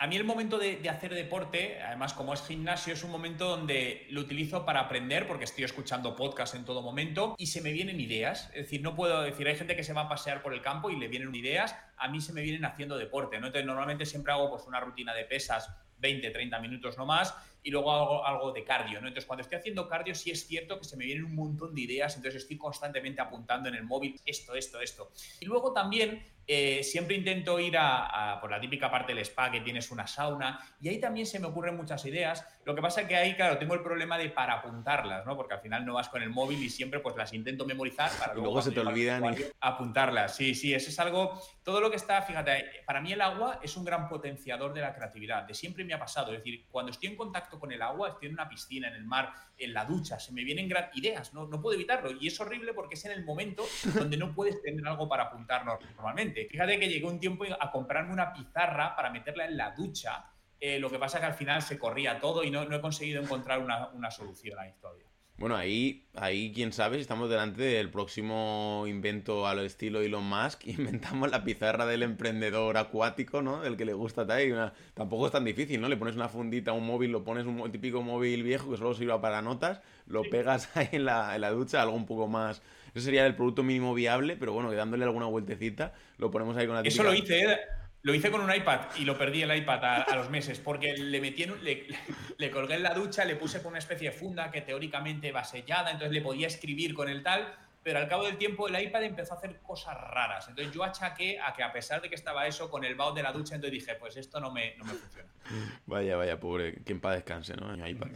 a mí el momento de, hacer deporte, además como es gimnasio, es un momento donde lo utilizo para aprender, porque estoy escuchando podcast en todo momento y se me vienen ideas. Es decir, no puedo decir, hay gente que se va a pasear por el campo y le vienen ideas, a mí se me vienen haciendo deporte. Entonces normalmente siempre hago pues una rutina de pesas 20, 30 minutos no más, y luego hago algo de cardio, ¿no? Entonces, cuando estoy haciendo cardio, sí es cierto que se me vienen un montón de ideas, entonces estoy constantemente apuntando en el móvil esto, esto, esto. Y luego también eh, siempre intento ir a, por la típica parte del spa que tienes una sauna y ahí también se me ocurren muchas ideas. Lo que pasa es que ahí, claro, tengo el problema de para apuntarlas, ¿no? Porque al final no vas con el móvil y siempre pues las intento memorizar para luego, se te olvidan apuntarlas. Sí, sí, eso es algo, todo lo que está, fíjate, para mí el agua es un gran potenciador de la creatividad. De siempre me ha pasado, es decir, cuando estoy en contacto con el agua, estoy en una piscina, en el mar, en la ducha, se me vienen gran ideas, no, no puedo evitarlo y es horrible porque es en el momento donde no puedes tener algo para apuntar normalmente. Fíjate que llegué un tiempo a comprarme una pizarra para meterla en la ducha. Eh, lo que pasa es que al final se corría todo y no, he conseguido encontrar una, una solución ahí todavía. Bueno, ahí, ahí quién sabe si estamos delante del próximo invento a lo estilo Elon Musk. Inventamos la pizarra del emprendedor acuático, ¿no? Del que le gusta tal. Tampoco es tan difícil, ¿no? Le pones una fundita a un móvil, lo pones un típico móvil viejo que solo sirva para notas, lo pegas ahí en la, en la ducha, algo un poco más eso sería el producto mínimo viable, pero bueno, dándole alguna vueltecita, lo ponemos ahí con la Eso lo hice, ¿eh? Lo hice con un iPad y lo perdí el iPad a, los meses porque le metí en, le, le, colgué en la ducha, le puse con una especie de funda que teóricamente va sellada, entonces le podía escribir con el tal pero al cabo del tiempo el iPad empezó a hacer cosas raras. Entonces yo achaqué a que a pesar de que estaba eso con el baúl de la ducha, entonces dije, pues esto no me, no me funciona. Vaya, vaya, pobre, que en paz descanse, ¿no? iPad.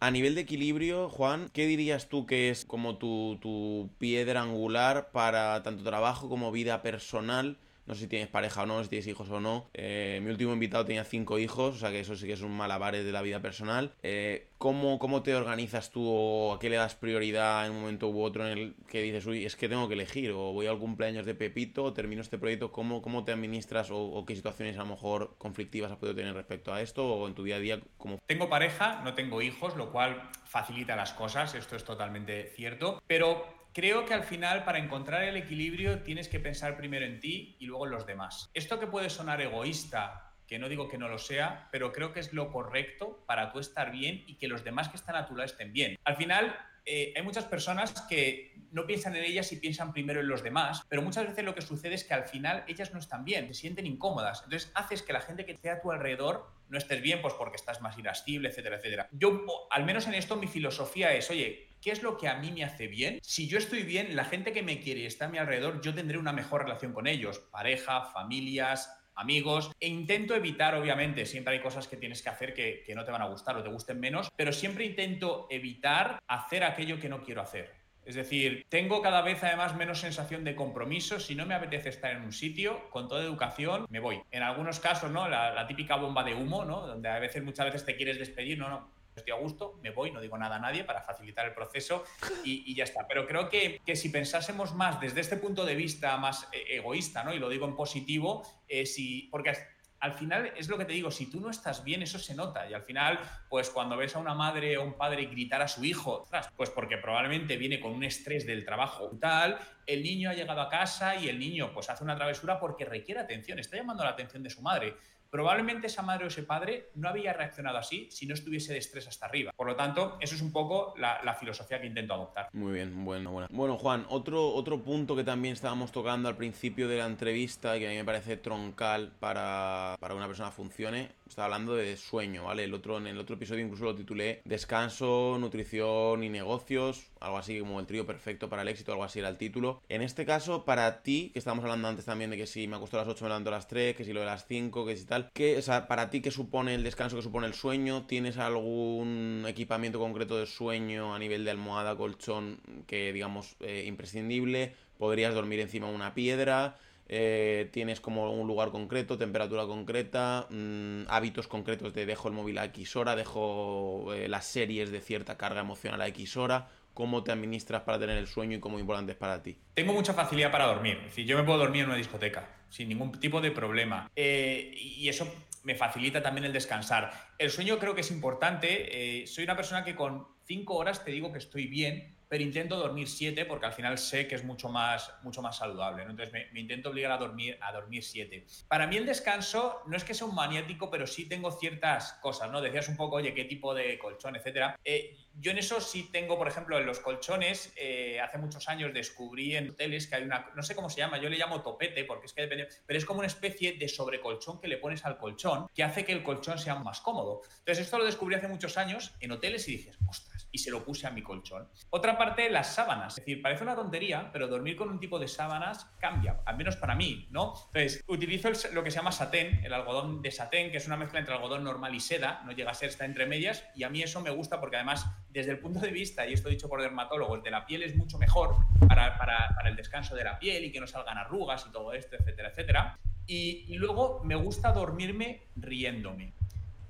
A nivel de equilibrio, Juan, ¿qué dirías tú que es como tu, tu piedra angular para tanto trabajo como vida personal? No sé si tienes pareja o no, si tienes hijos o no. Eh, mi último invitado tenía cinco hijos, o sea que eso sí que es un malabares de la vida personal. Eh, ¿cómo, ¿Cómo te organizas tú o a qué le das prioridad en un momento u otro en el que dices, uy, es que tengo que elegir, o voy al cumpleaños de Pepito, o termino este proyecto? ¿Cómo, cómo te administras o, qué situaciones a lo mejor conflictivas has podido tener respecto a esto o en tu día a día? Cómo... Tengo pareja, no tengo hijos, lo cual facilita las cosas, esto es totalmente cierto, pero Creo que al final para encontrar el equilibrio tienes que pensar primero en ti y luego en los demás. Esto que puede sonar egoísta, que no digo que no lo sea, pero creo que es lo correcto para tú estar bien y que los demás que están a tu lado estén bien. Al final, eh, hay muchas personas que no piensan en ellas y piensan primero en los demás, pero muchas veces lo que sucede es que al final ellas no están bien, se sienten incómodas. Entonces haces que la gente que esté a tu alrededor no estés bien, pues porque estás más irascible, etcétera, etcétera. Yo, al menos en esto, mi filosofía es, oye, ¿qué es lo que a mí me hace bien? Si yo estoy bien, la gente que me quiere y está a mi alrededor, yo tendré una mejor relación con ellos, pareja, familias, amigos. E intento evitar, obviamente, siempre hay cosas que tienes que hacer que, no te van a gustar o te gusten menos, pero siempre intento evitar hacer aquello que no quiero hacer. Es decir, tengo cada vez además menos sensación de compromiso. Si no me apetece estar en un sitio, con toda educación, me voy. En algunos casos, ¿no? La, típica bomba de humo, ¿no? Donde a veces, muchas veces te quieres despedir, no, no, estoy a gusto, me voy, no digo nada a nadie para facilitar el proceso y, ya está. Pero creo que, que, si pensásemos más desde este punto de vista más eh, egoísta, ¿no? Y lo digo en positivo, eh, si, porque al final es lo que te digo, si tú no estás bien, eso se nota. Y al final, pues cuando ves a una madre o un padre gritar a su hijo, pues porque probablemente viene con un estrés del trabajo tal, el niño ha llegado a casa y el niño pues hace una travesura porque requiere atención, está llamando la atención de su madre. Probablemente esa madre o ese padre no había reaccionado así si no estuviese de estrés hasta arriba. Por lo tanto, eso es un poco la, filosofía que intento adoptar. Muy bien, bueno, bueno. Bueno, Juan, otro, otro punto que también estábamos tocando al principio de la entrevista y que a mí me parece troncal para, para una persona funcione, estaba hablando de sueño, ¿vale? El otro, en el otro episodio incluso lo titulé Descanso, nutrición y negocios, algo así como el trío perfecto para el éxito, algo así era el título. En este caso, para ti, que estábamos hablando antes también de que si me acuesto a las 8 me levanto a las 3, que si lo de las 5, que si tal, ¿qué, o sea, para ti, ¿qué supone el descanso, qué supone el sueño? ¿Tienes algún equipamiento concreto de sueño a nivel de almohada, colchón, que digamos eh, imprescindible? ¿Podrías dormir encima de una piedra? Eh, tienes como un lugar concreto, temperatura concreta, mm, hábitos concretos de dejo el móvil a X hora, dejo eh, las series de cierta carga emocional a X hora, cómo te administras para tener el sueño y cómo importante es para ti. Tengo mucha facilidad para dormir, es decir, yo me puedo dormir en una discoteca sin ningún tipo de problema eh, y eso me facilita también el descansar. El sueño creo que es importante, soy una persona que con cinco horas te digo que estoy bien, pero intento dormir siete porque al final sé que es mucho más, mucho más saludable. Entonces me, intento obligar a dormir, a dormir siete. Para mí el descanso no es que sea un maniático, pero sí tengo ciertas cosas, ¿no? Decías un poco, oye, qué tipo de colchón, etcétera. Eh, yo en eso sí tengo, por ejemplo, en los colchones, eh, hace muchos años descubrí en hoteles que hay una, no sé cómo se llama, yo le llamo topete porque es que depende, pero es como una especie de sobrecolchón que le pones al colchón que hace que el colchón sea más cómodo. Entonces esto lo descubrí hace muchos años en hoteles y dije, ostras, y se lo puse a mi colchón. Otra parte, las sábanas. Es decir, parece una tontería, pero dormir con un tipo de sábanas cambia, al menos para mí, ¿no? Entonces, utilizo lo que se llama satén, el algodón de satén, que es una mezcla entre algodón normal y seda, no llega a ser, está entre medias, y a mí eso me gusta porque además, desde el punto de vista, y esto dicho por dermatólogos, de la piel es mucho mejor para, para, para el descanso de la piel y que no salgan arrugas y todo esto, etcétera, etcétera. Y, y luego me gusta dormirme riéndome.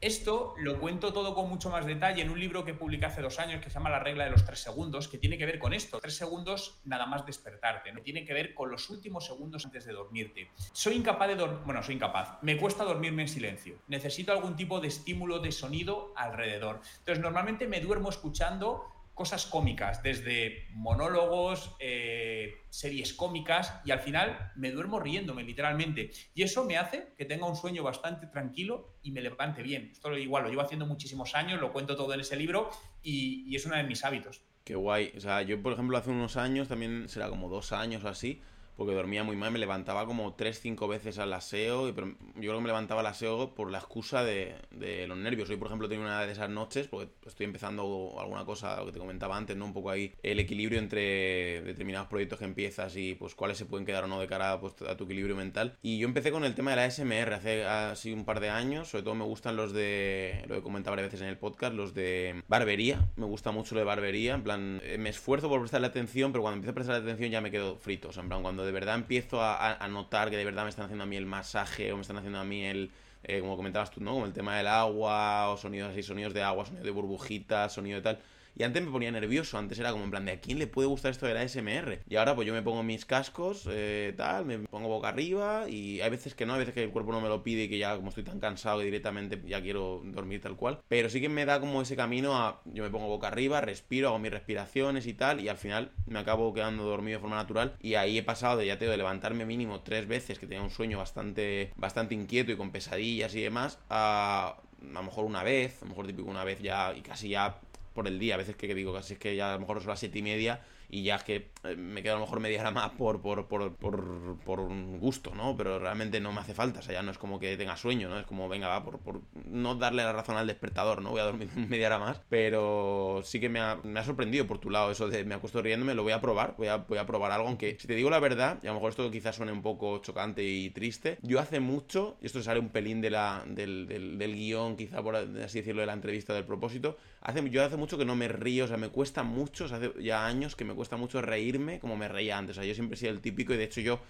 Esto lo cuento todo con mucho más detalle en un libro que publiqué hace dos años que se llama La regla de los tres segundos, que tiene que ver con esto. Tres segundos nada más despertarte, ¿no? Tiene que ver con los últimos segundos antes de dormirte. Soy incapaz de dormir, bueno, soy incapaz. Me cuesta dormirme en silencio. Necesito algún tipo de estímulo de sonido alrededor. Entonces, normalmente me duermo escuchando cosas cómicas, desde monólogos, eh, series cómicas, y al final me duermo riéndome, literalmente. Y eso me hace que tenga un sueño bastante tranquilo y me levante bien. Esto lo, igual lo llevo haciendo muchísimos años, lo cuento todo en ese libro y, y es uno de mis hábitos. Qué guay. O sea, yo, por ejemplo, hace unos años, también será como dos años o así, porque dormía muy mal, me levantaba como 3-5 veces al aseo, pero yo creo que me levantaba al aseo por la excusa de, de, los nervios. Hoy, por ejemplo, tengo una de esas noches, porque estoy empezando alguna cosa, lo que te comentaba antes, ¿no? Un poco ahí el equilibrio entre determinados proyectos que empiezas y pues cuáles se pueden quedar o no de cara pues, a tu equilibrio mental. Y yo empecé con el tema de la SMR hace así un par de años, sobre todo me gustan los de, lo he comentado varias veces en el podcast, los de barbería, me gusta mucho lo de barbería, en plan, eh, me esfuerzo por prestarle atención, pero cuando empiezo a prestarle atención ya me quedo frito, o sea, en plan, cuando de verdad empiezo a, notar que de verdad me están haciendo a mí el masaje o me están haciendo a mí el, eh, como comentabas tú, ¿no? Como el tema del agua o sonidos así, sonidos de agua, sonidos de burbujitas, sonido de tal. Y antes me ponía nervioso, antes era como en plan de a quién le puede gustar esto de la SMR. Y ahora pues yo me pongo mis cascos, eh, tal, me pongo boca arriba y hay veces que no, hay veces que el cuerpo no me lo pide y que ya como estoy tan cansado que directamente ya quiero dormir tal cual. Pero sí que me da como ese camino a yo me pongo boca arriba, respiro, hago mis respiraciones y tal y al final me acabo quedando dormido de forma natural y ahí he pasado de ya te de levantarme mínimo tres veces que tenía un sueño bastante bastante inquieto y con pesadillas y demás a a lo mejor una vez, a lo mejor típico una vez ya y casi ya por el día. A veces que, digo, casi es que ya a lo mejor son las siete y media y ya es que eh, me quedo a lo mejor media hora más por, por, por, por, por un gusto, ¿no? Pero realmente no me hace falta, o sea, ya no es como que tenga sueño, ¿no? Es como, venga, va, por, por no darle la razón al despertador, ¿no? Voy a dormir media hora más, pero sí que me ha, me ha sorprendido por tu lado eso de me acuesto riéndome, lo voy a probar, voy a, voy a probar algo, aunque si te digo la verdad, y a lo mejor esto quizás suene un poco chocante y triste, yo hace mucho, y esto sale un pelín del, del, del guion, quizá por así decirlo, de la entrevista del propósito, hace, yo hace mucho que no me río, o sea, me cuesta mucho, hace ya años que me cuesta mucho reírme como me reía antes. O sea, yo siempre he sido el típico y de hecho yo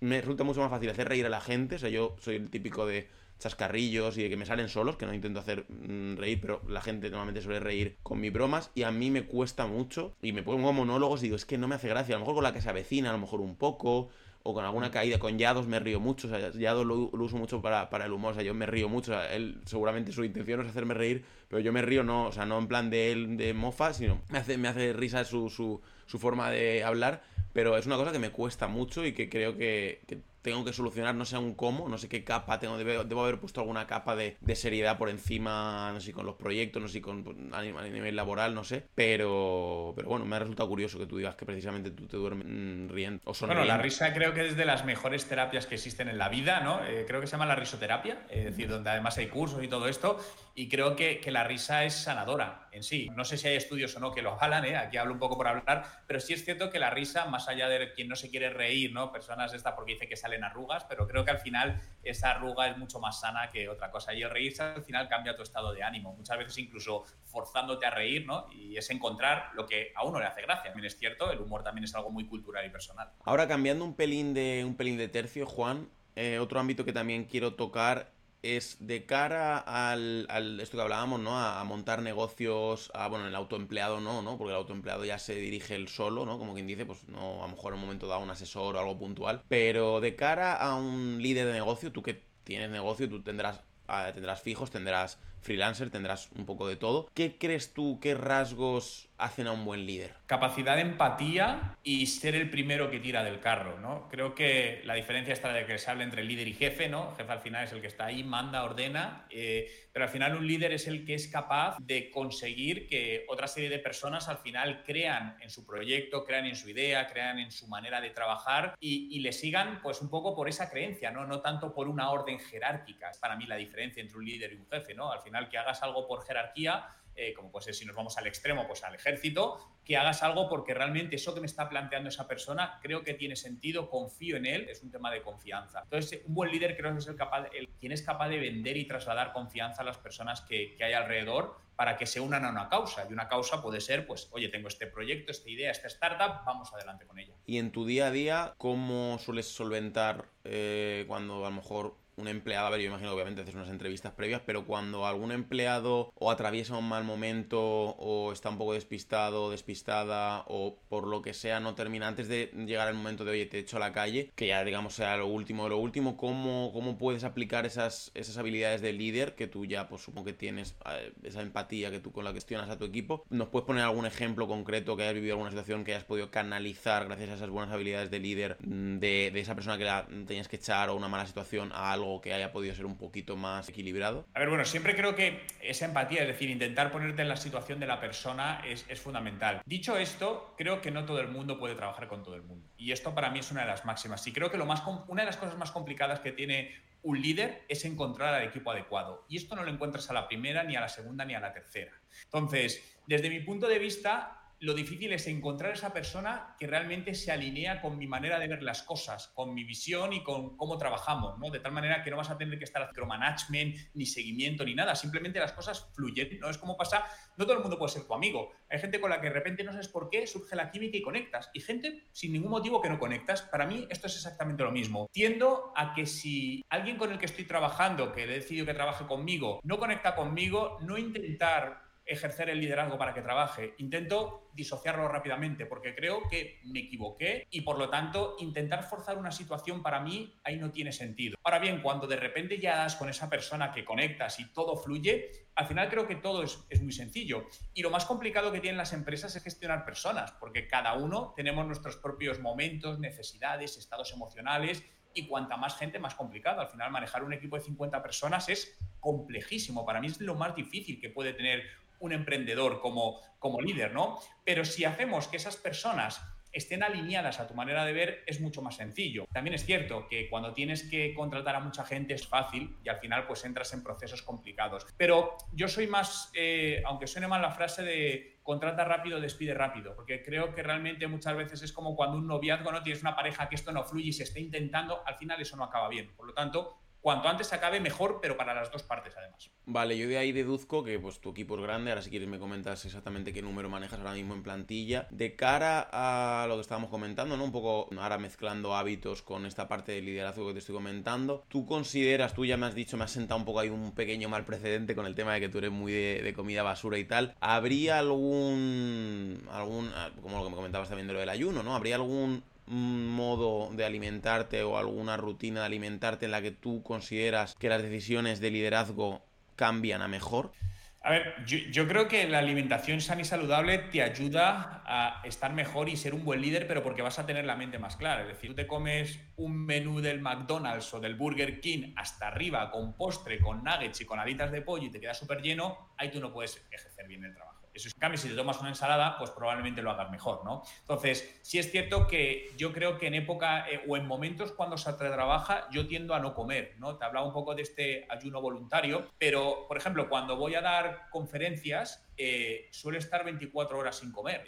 me resulta mucho más fácil hacer reír a la gente. O sea, yo soy el típico de chascarrillos y de que me salen solos, que no intento hacer mm, reír, pero la gente normalmente suele reír con mis bromas y a mí me cuesta mucho y me pongo monólogos y digo, es que no me hace gracia, a lo mejor con la que se avecina, a lo mejor un poco, o con alguna caída, con Yados me río mucho, o sea, Yados lo, uso mucho para, para, el humor, o sea, yo me río mucho, o sea, él seguramente su intención es hacerme reír, pero yo me río no, o sea, no en plan de él de mofa, sino me hace, me hace risa su, su, su forma de hablar, pero es una cosa que me cuesta mucho y que creo que, que tengo que solucionar, no sé aún cómo, no sé qué capa tengo, debo, debo haber puesto alguna capa de, de, seriedad por encima, no sé, con los proyectos, no sé, con, a nivel laboral, no sé, pero, pero bueno, me ha resultado curioso que tú digas que precisamente tú te duermes mmm, riendo o. Bueno, la risa creo que es de las mejores terapias que existen en la vida, ¿no? Eh, creo que se llama la risoterapia, es decir, donde además hay cursos y todo esto, y creo que, que, la risa es sanadora en sí. No sé si hay estudios o no que lo avalan, ¿eh? aquí hablo un poco por hablar, pero sí es cierto que la risa, más allá de quien no se quiere reír, ¿no? Personas esta porque dice que salen arrugas, pero creo que al final esa arruga es mucho más sana que otra cosa. Y el reírse al final cambia tu estado de ánimo, muchas veces incluso forzándote a reír, ¿no? Y es encontrar lo que a uno le hace gracia. También es cierto, el humor también es algo muy cultural y personal. Ahora cambiando un pelín de, un pelín de tercio, Juan, eh, otro ámbito que también quiero tocar es de cara al, al, esto que hablábamos, ¿no? A, montar negocios, a, bueno, el autoempleado no, ¿no? Porque el autoempleado ya se dirige él solo, ¿no? Como quien dice, pues no, a lo mejor en un momento da un asesor o algo puntual. Pero de cara a un líder de negocio, tú que tienes negocio, tú tendrás, uh, tendrás fijos, tendrás freelancer, tendrás un poco de todo. ¿Qué crees tú, qué rasgos hacen a un buen líder? Capacidad de empatía y ser el primero que tira del carro, ¿no? Creo que la diferencia está de que se habla entre líder y jefe, ¿no? jefe al final es el que está ahí, manda, ordena, eh, pero al final un líder es el que es capaz de conseguir que otra serie de personas al final crean en su proyecto, crean en su idea, crean en su manera de trabajar y, y le sigan pues un poco por esa creencia, ¿no? No tanto por una orden jerárquica. Es para mí la diferencia entre un líder y un jefe, ¿no? Al final que hagas algo por jerarquía eh, como puede ser si nos vamos al extremo, pues al ejército, que hagas algo porque realmente eso que me está planteando esa persona creo que tiene sentido, confío en él, es un tema de confianza. Entonces, un buen líder creo que es el capaz, el, quien es capaz de vender y trasladar confianza a las personas que, que hay alrededor para que se unan a una causa. Y una causa puede ser, pues, oye, tengo este proyecto, esta idea, esta startup, vamos adelante con ella. Y en tu día a día, ¿cómo sueles solventar eh, cuando a lo mejor un empleado, a ver, yo imagino obviamente haces unas entrevistas previas, pero cuando algún empleado o atraviesa un mal momento o está un poco despistado o despistada o por lo que sea no termina antes de llegar el momento de, oye, te echo a la calle, que ya digamos sea lo último de lo último, ¿cómo, cómo puedes aplicar esas, esas habilidades de líder que tú ya, pues supongo que tienes eh, esa empatía que tú con la que gestionas a tu equipo? ¿Nos puedes poner algún ejemplo concreto que hayas vivido alguna situación que hayas podido canalizar gracias a esas buenas habilidades de líder mm, de, de esa persona que la tenías que echar o una mala situación a algo que haya podido ser un poquito más equilibrado? A ver, bueno, siempre creo que esa empatía, es decir, intentar ponerte en la situación de la persona es, es fundamental. Dicho esto, creo que no todo el mundo puede trabajar con todo el mundo. Y esto para mí es una de las máximas. Y creo que lo más, una de las cosas más complicadas que tiene un líder es encontrar al equipo adecuado. Y esto no lo encuentras a la primera, ni a la segunda, ni a la tercera. Entonces, desde mi punto de vista, lo difícil es encontrar esa persona que realmente se alinea con mi manera de ver las cosas, con mi visión y con cómo trabajamos, ¿no? De tal manera que no vas a tener que estar haciendo management, ni seguimiento, ni nada. Simplemente las cosas fluyen, ¿no? Es como pasa, no todo el mundo puede ser tu amigo. Hay gente con la que de repente no sabes por qué surge la química y conectas. Y gente sin ningún motivo que no conectas. Para mí esto es exactamente lo mismo. Tiendo a que si alguien con el que estoy trabajando, que he decidido que trabaje conmigo, no conecta conmigo, no intentar ejercer el liderazgo para que trabaje. Intento disociarlo rápidamente porque creo que me equivoqué y por lo tanto intentar forzar una situación para mí ahí no tiene sentido. Ahora bien, cuando de repente ya das con esa persona que conectas y todo fluye, al final creo que todo es, es muy sencillo. Y lo más complicado que tienen las empresas es gestionar personas porque cada uno tenemos nuestros propios momentos, necesidades, estados emocionales y cuanta más gente, más complicado. Al final, manejar un equipo de 50 personas es complejísimo. Para mí es lo más difícil que puede tener un emprendedor como, como líder, ¿no? Pero si hacemos que esas personas estén alineadas a tu manera de ver, es mucho más sencillo. También es cierto que cuando tienes que contratar a mucha gente es fácil y al final pues entras en procesos complicados. Pero yo soy más, eh, aunque suene mal la frase de contrata rápido, despide rápido, porque creo que realmente muchas veces es como cuando un noviazgo no tienes una pareja que esto no fluye y se está intentando, al final eso no acaba bien. Por lo tanto, cuanto antes acabe, mejor, pero para las dos partes además. Vale, yo de ahí deduzco que pues tu equipo es grande, ahora si quieres me comentas exactamente qué número manejas ahora mismo en plantilla. De cara a lo que estábamos comentando, ¿no? Un poco ahora mezclando hábitos con esta parte de liderazgo que te estoy comentando, ¿tú consideras, tú ya me has dicho, me has sentado un poco ahí un pequeño mal precedente con el tema de que tú eres muy de, de comida basura y tal, ¿habría algún, algún, como lo que me comentabas también de lo del ayuno, ¿no? ¿Habría algún modo de alimentarte o alguna rutina de alimentarte en la que tú consideras que las decisiones de liderazgo cambian a mejor? A ver, yo, creo que la alimentación sana y saludable te ayuda a estar mejor y ser un buen líder, pero porque vas a tener la mente más clara. Es decir, tú te comes un menú del McDonald's o del Burger King hasta arriba, con postre, con nuggets y con alitas de pollo y te quedas súper lleno, ahí tú no puedes ejercer bien el trabajo. Eso es, en cambio, si te tomas una ensalada, pues probablemente lo hagas mejor, ¿no? Entonces, sí es cierto que yo creo que en época eh, o en momentos cuando se trabaja, yo tiendo a no comer, ¿no? Te hablaba un poco de este ayuno voluntario, pero, por ejemplo, cuando voy a dar conferencias, eh, suele estar 24 horas sin comer.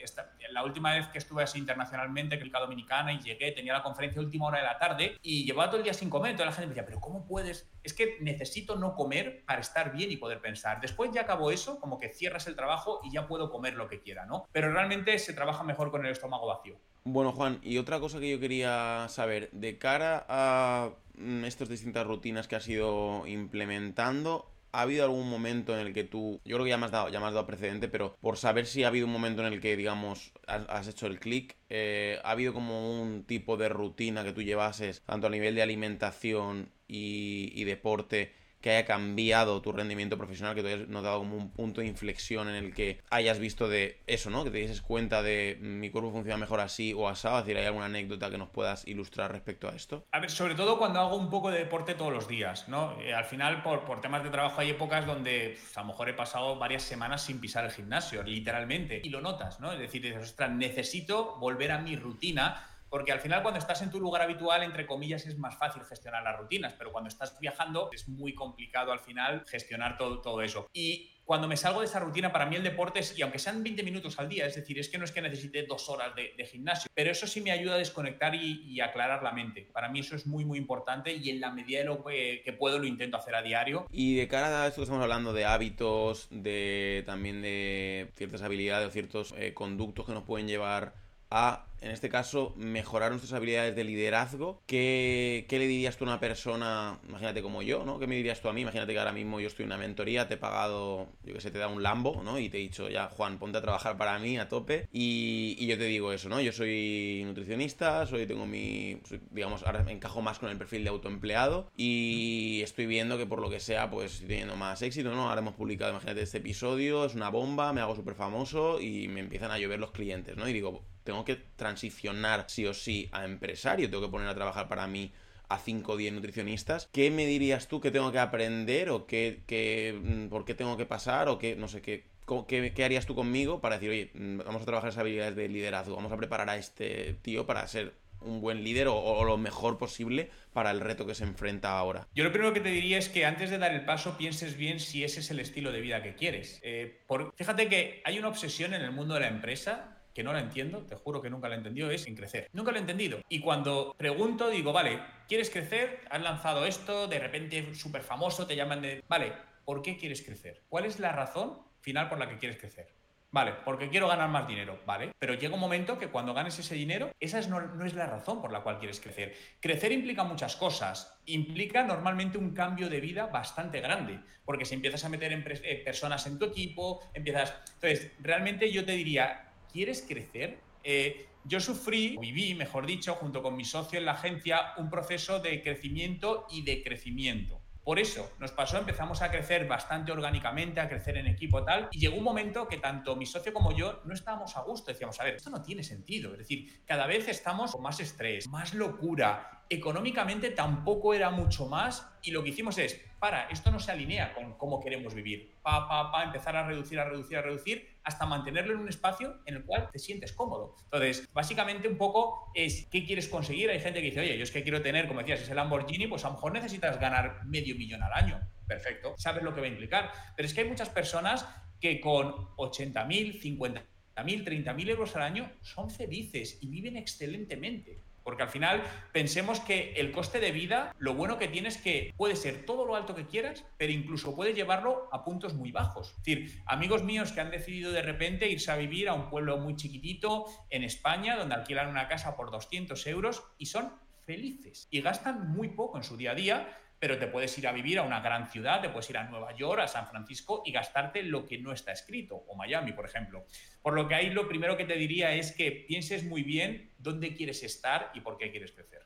La última vez que estuve así internacionalmente, en República Dominicana, y llegué, tenía la conferencia última hora de la tarde y llevaba todo el día sin comer. Toda la gente me decía, pero ¿cómo puedes? Es que necesito no comer para estar bien y poder pensar. Después ya acabó eso, como que cierras el trabajo y ya puedo comer lo que quiera, ¿no? Pero realmente se trabaja mejor con el estómago vacío. Bueno, Juan, y otra cosa que yo quería saber, de cara a mm, estas distintas rutinas que has ido implementando, ¿Ha habido algún momento en el que tú, yo creo que ya me has dado, ya me has dado precedente, pero por saber si ha habido un momento en el que, digamos, has, hecho el clic, eh, ¿ha habido como un tipo de rutina que tú llevases, tanto a nivel de alimentación y, y deporte, que haya cambiado tu rendimiento profesional, que te hayas notado como un punto de inflexión en el que hayas visto de eso, ¿no? Que te dieses cuenta de mi cuerpo funciona mejor así o asado. Es decir, ¿hay alguna anécdota que nos puedas ilustrar respecto a esto? A ver, sobre todo cuando hago un poco de deporte todos los días, ¿no? Eh, al final, por, por, temas de trabajo, hay épocas donde a lo mejor he pasado varias semanas sin pisar el gimnasio, literalmente, y lo notas, ¿no? Es decir, ostras, necesito volver a mi rutina porque al final cuando estás en tu lugar habitual, entre comillas, es más fácil gestionar las rutinas, pero cuando estás viajando es muy complicado al final gestionar todo, todo eso. Y cuando me salgo de esa rutina, para mí el deporte es, y aunque sean 20 minutos al día, es decir, es que no es que necesite dos horas de, gimnasio, pero eso sí me ayuda a desconectar y, aclarar la mente. Para mí eso es muy, muy importante y en la medida de lo que, puedo lo intento hacer a diario. Y de cara a esto que estamos hablando de hábitos, de también de ciertas habilidades o ciertos eh, conductos que nos pueden llevar a en este caso, mejorar nuestras habilidades de liderazgo. ¿Qué, ¿Qué, le dirías tú a una persona, imagínate como yo, ¿no? ¿Qué me dirías tú a mí? Imagínate que ahora mismo yo estoy en una mentoría, te he pagado, yo que sé, te da un Lambo, ¿no? Y te he dicho, ya, Juan, ponte a trabajar para mí a tope. Y, y yo te digo eso, ¿no? Yo soy nutricionista, soy, tengo mi, digamos, ahora me encajo más con el perfil de autoempleado y estoy viendo que por lo que sea, pues estoy teniendo más éxito, ¿no? Ahora hemos publicado, imagínate, este episodio, es una bomba, me hago súper famoso y me empiezan a llover los clientes, ¿no? Y digo, tengo que transicionar sí o sí a empresario, tengo que poner a trabajar para mí a 5 o 10 nutricionistas, ¿qué me dirías tú que tengo que aprender o qué, qué, mm, por qué tengo que pasar o qué, no sé, qué, qué, harías tú conmigo para decir, oye, mm, vamos a trabajar esas habilidades de liderazgo, vamos a preparar a este tío para ser un buen líder o, lo mejor posible para el reto que se enfrenta ahora? Yo lo primero que te diría es que antes de dar el paso pienses bien si ese es el estilo de vida que quieres. Eh, por, fíjate que hay una obsesión en el mundo de la empresa que no la entiendo, te juro que nunca la he entendido, es en crecer. Nunca lo he entendido. Y cuando pregunto, digo, vale, ¿quieres crecer? Has lanzado esto, de repente súper famoso, te llaman de... Vale, ¿por qué quieres crecer? ¿Cuál es la razón final por la que quieres crecer? Vale, porque quiero ganar más dinero, ¿vale? Pero llega un momento que cuando ganes ese dinero, esa no, no, es la razón por la cual quieres crecer. Crecer implica muchas cosas. Implica normalmente un cambio de vida bastante grande, porque si empiezas a meter eh, personas en tu equipo, empiezas... Entonces, realmente yo te diría, ¿quieres crecer? Eh, yo sufrí, viví, mejor dicho, junto con mi socio en la agencia, un proceso de crecimiento y de crecimiento. Por eso nos pasó, empezamos a crecer bastante orgánicamente, a crecer en equipo tal, y llegó un momento que tanto mi socio como yo no estábamos a gusto. Decíamos, a ver, esto no tiene sentido. Es decir, cada vez estamos con más estrés, más locura, económicamente tampoco era mucho más y lo que hicimos es, para, esto no se alinea con cómo queremos vivir, pa, pa, pa, empezar a reducir, a reducir, a reducir, hasta mantenerlo en un espacio en el cual te sientes cómodo. Entonces, básicamente un poco es qué quieres conseguir. Hay gente que dice, oye, yo es que quiero tener, como decías, ese Lamborghini, pues a lo mejor necesitas ganar medio millón al año. Perfecto, sabes lo que va a implicar. Pero es que hay muchas personas que con 80.000, 50.000, 30.000 euros al año son felices y viven excelentemente. Porque al final pensemos que el coste de vida, lo bueno que tiene es que puede ser todo lo alto que quieras, pero incluso puedes llevarlo a puntos muy bajos. Es decir, amigos míos que han decidido de repente irse a vivir a un pueblo muy chiquitito en España, donde alquilan una casa por 200 euros y son felices y gastan muy poco en su día a día pero te puedes ir a vivir a una gran ciudad, te puedes ir a Nueva York, a San Francisco y gastarte lo que no está escrito, o Miami, por ejemplo. Por lo que ahí lo primero que te diría es que pienses muy bien dónde quieres estar y por qué quieres crecer.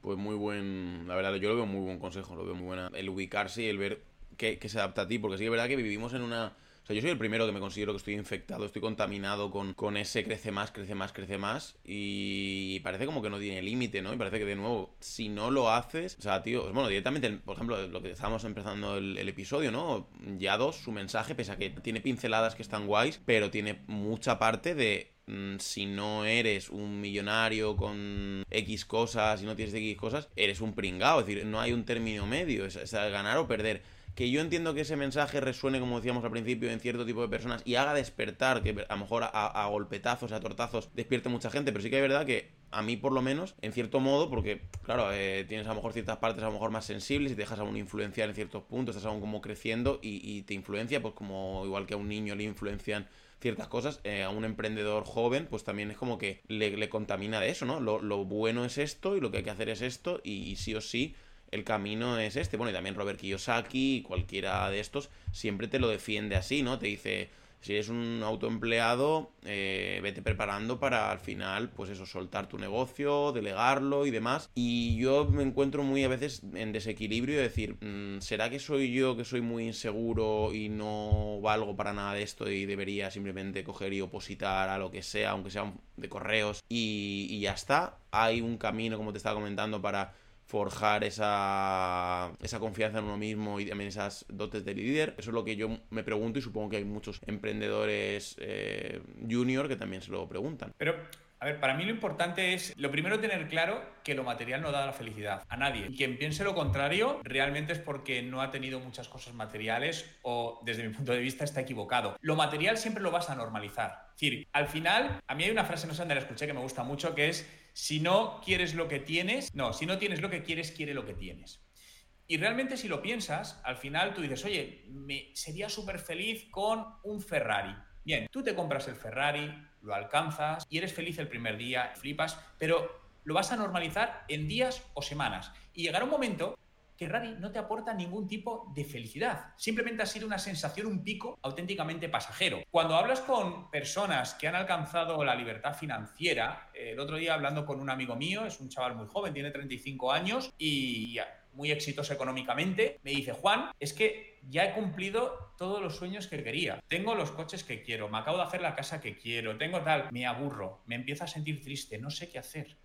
Pues muy buen, la verdad, yo lo veo muy buen consejo, lo veo muy buena. El ubicarse y el ver qué, qué se adapta a ti, porque sí que es verdad que vivimos en una o sea, yo soy el primero que me considero que estoy infectado, estoy contaminado con, con ese crece más, crece más, crece más. Y parece como que no tiene límite, ¿no? Y parece que de nuevo, si no lo haces, o sea, tío, bueno, directamente, por ejemplo, lo que estábamos empezando el, episodio, ¿no? Ya dos, su mensaje, pese a que tiene pinceladas que están guays, pero tiene mucha parte de mm, si no eres un millonario con X cosas, si no tienes X cosas, eres un pringao. Es decir, no hay un término medio, es, es ganar o perder que yo entiendo que ese mensaje resuene, como decíamos al principio, en cierto tipo de personas y haga despertar, que a lo mejor a, golpetazos, a tortazos, despierte mucha gente, pero sí que es verdad que a mí por lo menos, en cierto modo, porque claro, eh, tienes a lo mejor ciertas partes a lo mejor más sensibles y te dejas aún influenciar en ciertos puntos, estás aún como creciendo y, te influencia, pues como igual que a un niño le influencian ciertas cosas, eh, a un emprendedor joven, pues también es como que le, contamina de eso, ¿no? Lo, bueno es esto y lo que hay que hacer es esto y sí o sí el camino es este. Bueno, y también Robert Kiyosaki, cualquiera de estos, siempre te lo defiende así, ¿no? Te dice, si eres un autoempleado, eh, vete preparando para al final, pues eso, soltar tu negocio, delegarlo y demás. Y yo me encuentro muy a veces en desequilibrio de decir, mm, ¿será que soy yo que soy muy inseguro y no valgo para nada de esto y debería simplemente coger y opositar a lo que sea, aunque sea de correos y, y ya está? Hay un camino, como te estaba comentando, para forjar esa, esa confianza en uno mismo y también esas dotes de líder. Eso es lo que yo me pregunto y supongo que hay muchos emprendedores eh, junior que también se lo preguntan. Pero a ver, para mí lo importante es, lo primero, tener claro que lo material no da la felicidad a nadie. Y quien piense lo contrario, realmente es porque no ha tenido muchas cosas materiales o, desde mi punto de vista, está equivocado. Lo material siempre lo vas a normalizar. Es decir, al final, a mí hay una frase, no sé dónde la escuché, que me gusta mucho, que es, si no quieres lo que tienes, no, si no tienes lo que quieres, quiere lo que tienes. Y realmente si lo piensas, al final tú dices, oye, me sería súper feliz con un Ferrari. Bien, tú te compras el Ferrari, lo alcanzas y eres feliz el primer día, flipas, pero lo vas a normalizar en días o semanas. Y llegará un momento que Ferrari no te aporta ningún tipo de felicidad. Simplemente ha sido una sensación, un pico auténticamente pasajero. Cuando hablas con personas que han alcanzado la libertad financiera, el otro día hablando con un amigo mío, es un chaval muy joven, tiene 35 años y muy exitoso económicamente, me dice, Juan, es que ya he cumplido todos los sueños que quería. Tengo los coches que quiero, me acabo de hacer la casa que quiero, tengo tal, me aburro, me empiezo a sentir triste, no sé qué hacer.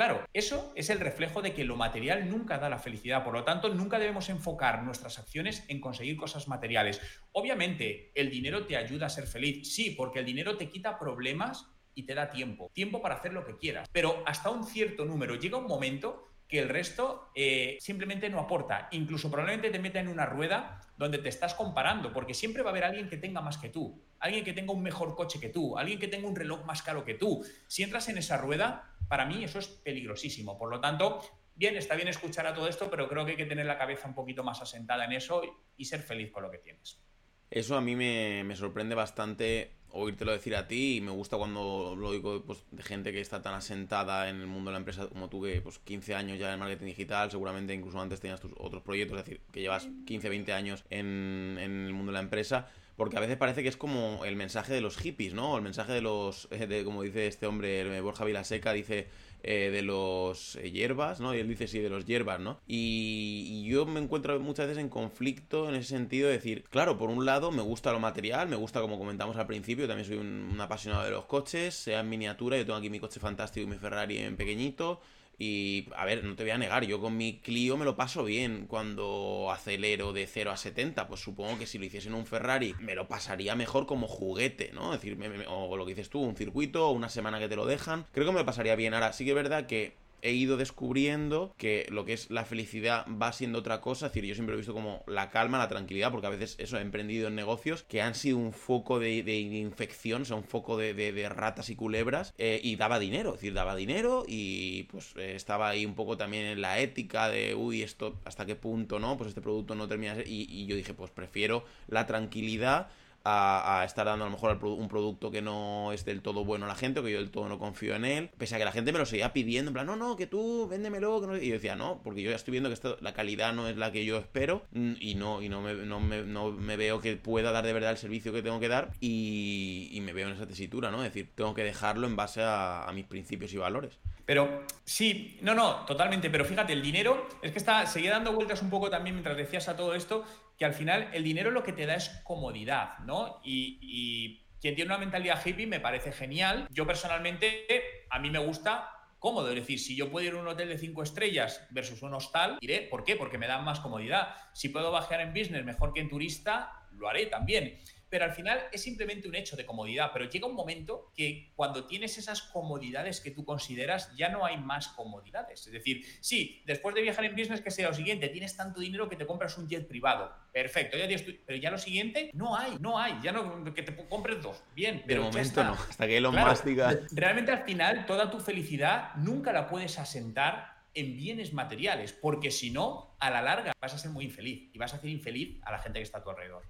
Claro, eso es el reflejo de que lo material nunca da la felicidad, por lo tanto nunca debemos enfocar nuestras acciones en conseguir cosas materiales. Obviamente, el dinero te ayuda a ser feliz, sí, porque el dinero te quita problemas y te da tiempo, tiempo para hacer lo que quieras, pero hasta un cierto número llega un momento que el resto eh, simplemente no aporta. Incluso probablemente te meta en una rueda donde te estás comparando, porque siempre va a haber alguien que tenga más que tú, alguien que tenga un mejor coche que tú, alguien que tenga un reloj más caro que tú. Si entras en esa rueda, para mí eso es peligrosísimo. Por lo tanto, bien, está bien escuchar a todo esto, pero creo que hay que tener la cabeza un poquito más asentada en eso y ser feliz con lo que tienes. Eso a mí me, me sorprende bastante oírtelo decir a ti y me gusta cuando lo digo pues, de gente que está tan asentada en el mundo de la empresa como tú, que pues 15 años ya en marketing digital, seguramente incluso antes tenías tus otros proyectos, es decir, que llevas 15, 20 años en, en el mundo de la empresa, porque a veces parece que es como el mensaje de los hippies, ¿no? El mensaje de los, de, como dice este hombre, Borja Vilaseca, dice eh, de los eh, hierbas, ¿no? Y él dice sí, de los hierbas, ¿no? Y, yo me encuentro muchas veces en conflicto en ese sentido de decir, claro, por un lado me gusta lo material, me gusta como comentamos al principio, también soy un, apasionado de los coches, sea en miniatura, yo tengo aquí mi coche fantástico y mi Ferrari en pequeñito, Y, a ver, no te voy a negar, yo con mi Clio me lo paso bien cuando acelero de 0 a 70. Pues supongo que si lo hiciese en un Ferrari, me lo pasaría mejor como juguete, ¿no? Es decir, o lo que dices tú, un circuito, una semana que te lo dejan. Creo que me lo pasaría bien. Ahora, sí que es verdad que he ido descubriendo que lo que es la felicidad va siendo otra cosa. Es decir, yo siempre he visto como la calma, la tranquilidad, porque a veces eso he emprendido en negocios que han sido un foco de, infección, o sea, un foco de, ratas y culebras, eh, y daba dinero, es decir, daba dinero y pues eh, estaba ahí un poco también en la ética de, uy, esto hasta qué punto, ¿no? Pues este producto no termina y yo dije, pues prefiero la tranquilidad a, estar dando a lo mejor un producto que no es del todo bueno a la gente o que yo del todo no confío en él. Pese a que la gente me lo seguía pidiendo, en plan, no, no, que tú véndemelo. Que no... Y yo decía, no, porque yo ya estoy viendo que la calidad no es la que yo espero mm, y no, y no me, no, me, no me veo que pueda dar de verdad el servicio que tengo que dar y, y me veo en esa tesitura, ¿no? Es decir, tengo que dejarlo en base a, a mis principios y valores. Pero sí, no, no, totalmente. Pero fíjate, el dinero es que está, seguía dando vueltas un poco también mientras decías a todo esto, que al final el dinero lo que te da es comodidad, ¿no? Y, quien tiene una mentalidad hippie me parece genial. Yo personalmente, a mí me gusta cómodo. Es decir, si yo puedo ir a un hotel de cinco estrellas versus un hostal, iré. ¿Por qué? Porque me dan más comodidad. Si puedo bajar en business mejor que en turista, lo haré también pero al final es simplemente un hecho de comodidad. Pero llega un momento que cuando tienes esas comodidades que tú consideras, ya no hay más comodidades. Es decir, sí, después de viajar en business, que sea lo siguiente, tienes tanto dinero que te compras un jet privado. Perfecto, ya tienes pero ya lo siguiente, no hay, no hay. Ya no, que te compres dos. Bien, pero. De momento no, hasta que lo más diga. Realmente al final, toda tu felicidad nunca la puedes asentar en bienes materiales, porque si no, a la larga vas a ser muy infeliz y vas a hacer infeliz a la gente que está a tu alrededor.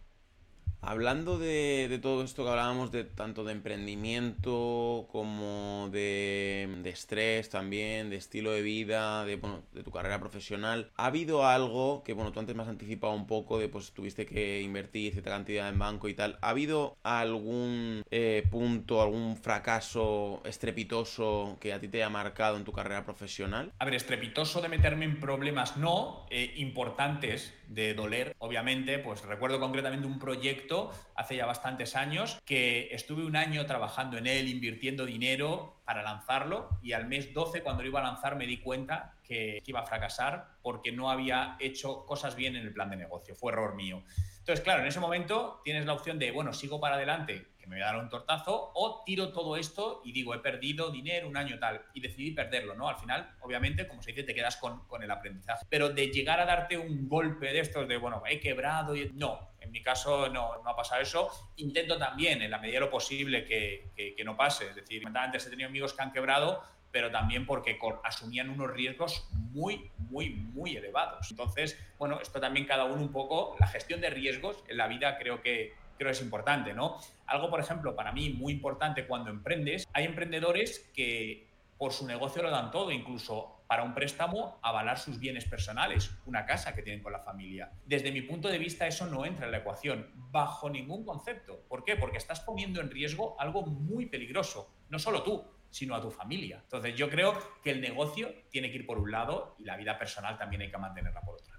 Hablando de, todo esto que hablábamos, de tanto de emprendimiento como de, estrés también, de estilo de vida, de, tu carrera profesional, ¿ha habido algo que, bueno, tú antes me has anticipado un poco de, pues, tuviste que invertir cierta cantidad en banco y tal, ¿ha habido algún eh, punto, algún fracaso estrepitoso que a ti te haya marcado en tu carrera profesional? A ver, estrepitoso de meterme en problemas, no, eh, importantes de doler, obviamente, pues recuerdo concretamente un proyecto hace ya bastantes años que estuve un año trabajando en él, invirtiendo dinero para lanzarlo y al mes 12 cuando lo iba a lanzar me di cuenta que iba a fracasar porque no había hecho cosas bien en el plan de negocio, fue error mío. Entonces, claro, en ese momento tienes la opción de, bueno, sigo para adelante, me voy a dar un tortazo, o tiro todo esto y digo, he perdido dinero un año tal, y decidí perderlo, ¿no? Al final, obviamente, como se dice, te quedas con, con el aprendizaje. Pero de llegar a darte un golpe de estos, de, bueno, he quebrado, y... no, en mi caso no, no, ha pasado eso. Intento también, en la medida de lo posible, que, que, que no pase. Es decir, antes he tenido amigos que han quebrado, pero también porque asumían unos riesgos muy, muy, muy elevados. Entonces, bueno, esto también cada uno un poco, la gestión de riesgos en la vida creo que creo es importante, ¿no? Algo, por ejemplo, para mí muy importante cuando emprendes, hay emprendedores que por su negocio lo dan todo, incluso para un préstamo avalar sus bienes personales, una casa que tienen con la familia. Desde mi punto de vista eso no entra en la ecuación bajo ningún concepto. ¿Por qué? Porque estás poniendo en riesgo algo muy peligroso. No solo tú, sino a tu familia. Entonces yo creo que el negocio tiene que ir por un lado y la vida personal también hay que mantenerla por otro.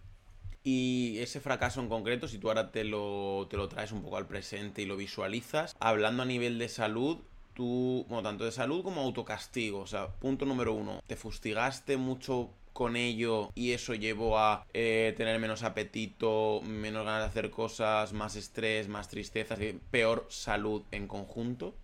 Y ese fracaso en concreto, si tú ahora te lo, te lo traes un poco al presente y lo visualizas, hablando a nivel de salud, tú, bueno, tanto de salud como autocastigo, o sea, punto número uno, ¿te fustigaste mucho con ello y eso llevó a eh, tener menos apetito, menos ganas de hacer cosas, más estrés, más tristeza, peor salud en conjunto?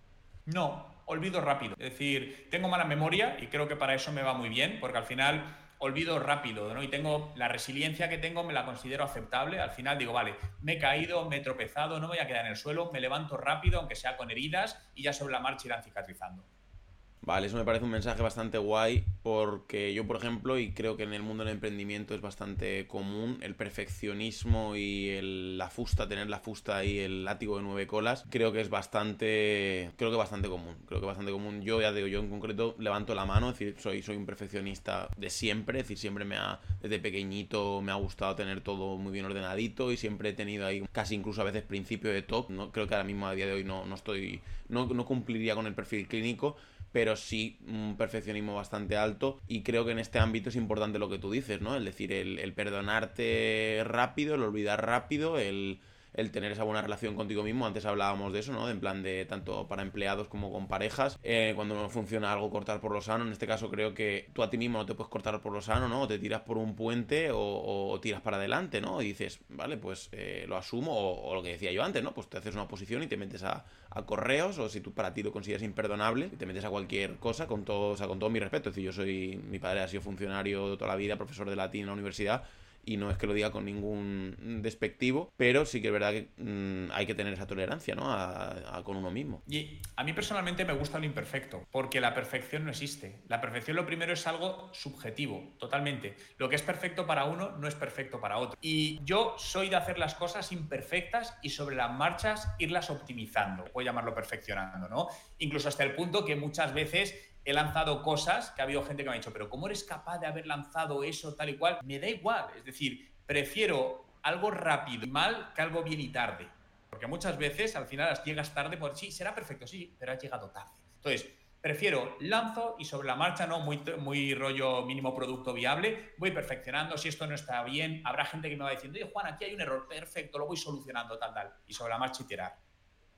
No, olvido rápido. Es decir, tengo mala memoria y creo que para eso me va muy bien, porque al final olvido rápido, ¿no? Y tengo la resiliencia que tengo, me la considero aceptable. Al final digo, vale, me he caído, me he tropezado, no voy a quedar en el suelo, me levanto rápido, aunque sea con heridas, y ya sobre la marcha irán cicatrizando. Vale, eso me parece un mensaje bastante guay porque yo, por ejemplo, y creo que en el mundo del emprendimiento es bastante común, el perfeccionismo y el, la fusta, tener la fusta y el látigo de nueve colas, creo que es bastante, creo que bastante común, creo que bastante común. Yo ya digo, yo en concreto levanto la mano, es decir, soy, soy un perfeccionista de siempre, es decir, siempre me ha, desde pequeñito me ha gustado tener todo muy bien ordenadito y siempre he tenido ahí casi incluso a veces principio de top, ¿no? Creo que ahora mismo a día de hoy no, no estoy, no, no cumpliría con el perfil clínico, pero sí un perfeccionismo bastante alto y creo que en este ámbito es importante lo que tú dices, ¿no? Es decir, el, perdonarte rápido, el olvidar rápido, el, el tener esa buena relación contigo mismo. Antes hablábamos de eso, ¿no? En plan de tanto para empleados como con parejas. Eh, cuando no funciona algo, cortar por lo sano. En este caso creo que tú a ti mismo no te puedes cortar por lo sano, ¿no? O te tiras por un puente o, tiras para adelante, ¿no? Y dices, vale, pues eh, lo asumo. O, lo que decía yo antes, ¿no? Pues te haces una posición y te metes a, correos. O si tú para ti lo consideras imperdonable, te metes a cualquier cosa con todo, o sea, con todo mi respeto. Es decir, yo soy, mi padre ha sido funcionario toda la vida, profesor de latín en la universidad y no es que lo diga con ningún despectivo, pero sí que es verdad que mm, hay que tener esa tolerancia, ¿no? A, con uno mismo. Y a mí personalmente me gusta lo imperfecto, porque la perfección no existe. La perfección lo primero es algo subjetivo, totalmente. Lo que es perfecto para uno no es perfecto para otro. Y yo soy de hacer las cosas imperfectas y sobre las marchas irlas optimizando, puedo llamarlo perfeccionando, ¿no? Incluso hasta el punto que muchas veces he lanzado cosas que ha habido gente que me ha dicho, pero ¿cómo eres capaz de haber lanzado eso tal y cual? Me da igual, es decir, prefiero algo rápido y mal que algo bien y tarde. Porque muchas veces al final llegas tarde por sí, será perfecto, sí, pero has llegado tarde. Entonces, prefiero lanzo y sobre la marcha, no muy, muy rollo mínimo producto viable, voy perfeccionando. Si esto no está bien, habrá gente que me va diciendo, oye Juan, aquí hay un error, perfecto, lo voy solucionando, tal, tal. Y sobre la marcha iterar.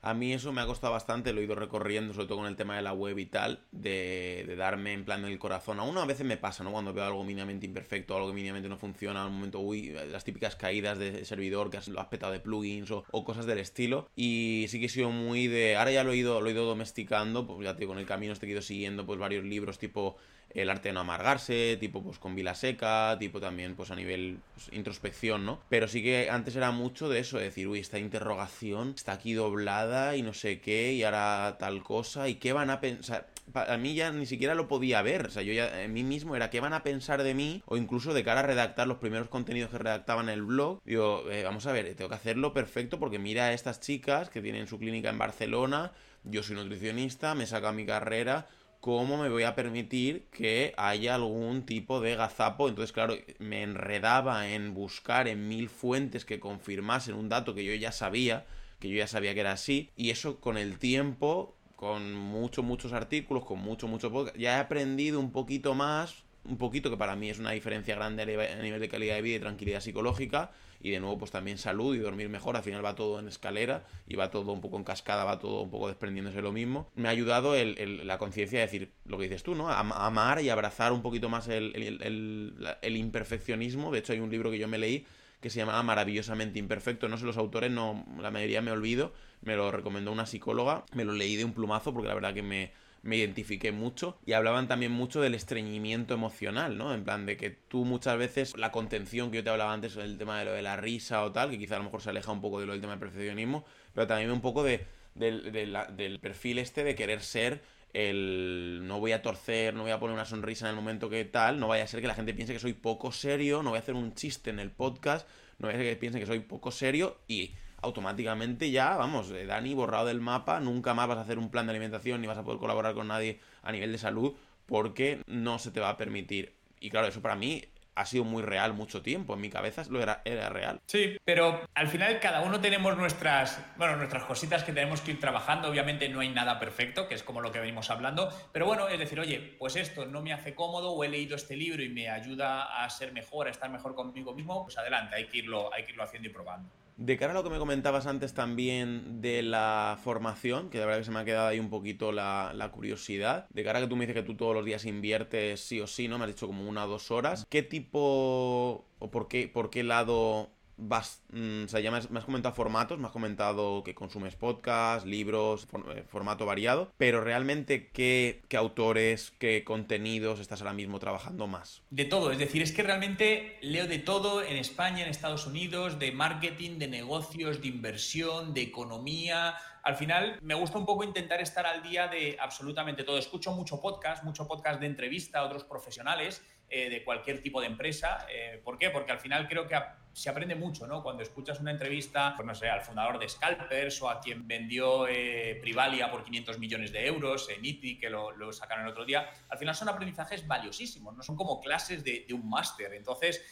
A mí eso me ha costado bastante, lo he ido recorriendo, sobre todo con el tema de la web y tal, de, darme en plan el corazón. Aún a veces me pasa, ¿no? Cuando veo algo mínimamente imperfecto, algo que mínimamente no funciona, al momento, uy, las típicas caídas de servidor que lo has petado de plugins o, cosas del estilo. Y sí que he sido muy de. Ahora ya lo he ido, lo he ido domesticando, pues ya te digo, con el camino este he ido siguiendo pues varios libros tipo el arte de no amargarse, tipo pues con Vila Seca, tipo también pues a nivel pues, introspección, ¿no? Pero sí que antes era mucho de eso, de decir, uy, esta interrogación está aquí doblada y no sé qué, y ahora tal cosa, y qué van a pensar. A mí ya ni siquiera lo podía ver, o sea, yo ya en mí mismo era qué van a pensar de mí, o incluso de cara a redactar los primeros contenidos que redactaba en el blog. Digo, eh, vamos a ver, tengo que hacerlo perfecto porque mira a estas chicas que tienen su clínica en Barcelona, yo soy nutricionista, me saca mi carrera, ¿cómo me voy a permitir que haya algún tipo de gazapo? Entonces, claro, me enredaba en buscar en mil fuentes que confirmasen un dato que yo ya sabía, que yo ya sabía que era así, y eso con el tiempo, con muchos, muchos artículos, con mucho, mucho podcast, ya he aprendido un poquito más, un poquito que para mí es una diferencia grande a nivel de calidad de vida y tranquilidad psicológica, y de nuevo pues también salud y dormir mejor, al final va todo en escalera y va todo un poco en cascada, va todo un poco desprendiéndose lo mismo. Me ha ayudado la conciencia de decir lo que dices tú, ¿no? amar y abrazar un poquito más el, el, imperfeccionismo. De hecho hay un libro que yo me leí que se llama Maravillosamente Imperfecto. No sé los autores, no, la mayoría me olvido. Me lo recomendó una psicóloga. Me lo leí de un plumazo porque la verdad que me, me identifiqué mucho y hablaban también mucho del estreñimiento emocional, ¿no? En plan de que tú muchas veces la contención que yo te hablaba antes, el tema de lo de la risa o tal, que quizá a lo mejor se aleja un poco de lo del tema del perfeccionismo, pero también un poco de, del perfil este de querer ser el no voy a torcer, no voy a poner una sonrisa en el momento que tal, no vaya a ser que la gente piense que soy poco serio, no voy a hacer un chiste en el podcast, no vaya a ser que piensen que soy poco serio y automáticamente ya, vamos, eh, Dani borrado del mapa, nunca más vas a hacer un plan de alimentación ni vas a poder colaborar con nadie a nivel de salud porque no se te va a permitir. Y claro, eso para mí ha sido muy real mucho tiempo. En mi cabeza lo era, era real. Sí, pero al final cada uno tenemos nuestras, bueno, nuestras cositas que tenemos que ir trabajando. Obviamente no hay nada perfecto, que es como lo que venimos hablando. Pero bueno, es decir, oye, pues esto no me hace cómodo o he leído este libro y me ayuda a ser mejor, a estar mejor conmigo mismo, pues adelante, hay que irlo, hay que irlo haciendo y probando. De cara a lo que me comentabas antes también de la formación, que de verdad que se me ha quedado ahí un poquito la, curiosidad, de cara a que tú me dices que tú todos los días inviertes sí o sí, ¿no? Me has dicho como una o dos horas. ¿Qué tipo o por qué, por qué lado vas, mm, o sea, ya me has, comentado formatos, me has comentado que consumes podcast, libros, eh, formato variado, pero realmente ¿qué, qué, autores, qué contenidos estás ahora mismo trabajando más? De todo, es decir, es que realmente leo de todo en España, en Estados Unidos, de marketing, de negocios, de inversión, de economía. Al final me gusta un poco intentar estar al día de absolutamente todo. Escucho mucho podcast, mucho podcast de entrevista a otros profesionales eh, de cualquier tipo de empresa. Eh, ¿Por qué? Porque al final creo que se aprende mucho, ¿no? Cuando escuchas una entrevista, pues no sé, al fundador de Scalpers o a quien vendió eh, Privalia por 500 millones de euros, en ITI, que lo, sacaron el otro día, al final son aprendizajes valiosísimos, no son como clases de, un máster. Entonces,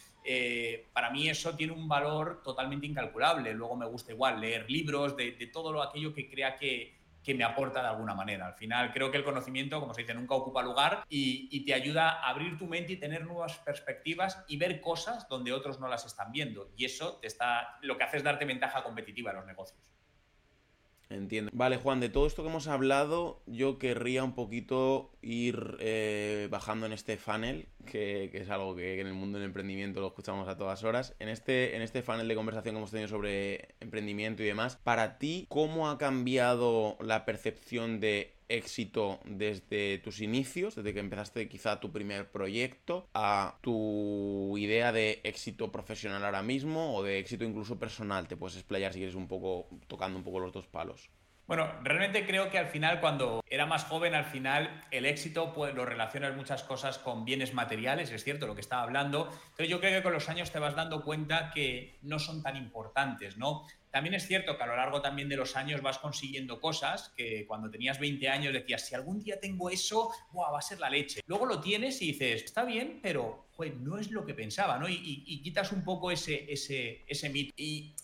para mí eso tiene un valor totalmente incalculable. Luego me gusta igual leer libros de, de todo lo aquello que crea que, que me aporta de alguna manera. Al final, creo que el conocimiento, como se dice, nunca ocupa lugar y, te ayuda a abrir tu mente y tener nuevas perspectivas y ver cosas donde otros no las están viendo. Y eso te está, lo que hace es darte ventaja competitiva en los negocios. Entiendo. Vale, Juan, de todo esto que hemos hablado, yo querría un poquito ir eh, bajando en este funnel, que, es algo que, en el mundo del emprendimiento lo escuchamos a todas horas. En este, en este funnel de conversación que hemos tenido sobre emprendimiento y demás, para ti, ¿cómo ha cambiado la percepción de éxito desde tus inicios, desde que empezaste quizá tu primer proyecto, a tu idea de éxito profesional ahora mismo o de éxito incluso personal. Te puedes explayar si quieres un poco, tocando un poco los dos palos. Bueno, realmente creo que al final, cuando era más joven, al final el éxito pues, lo relacionas muchas cosas con bienes materiales, es cierto lo que estaba hablando. Entonces yo creo que con los años te vas dando cuenta que no son tan importantes, ¿no? También es cierto que a lo largo también de los años vas consiguiendo cosas que cuando tenías 20 años decías, si algún día tengo eso, va a ser la leche. Luego lo tienes y dices, está bien, pero no es lo que pensaba, ¿no? Y, quitas un poco ese, ese, ese mito. Y,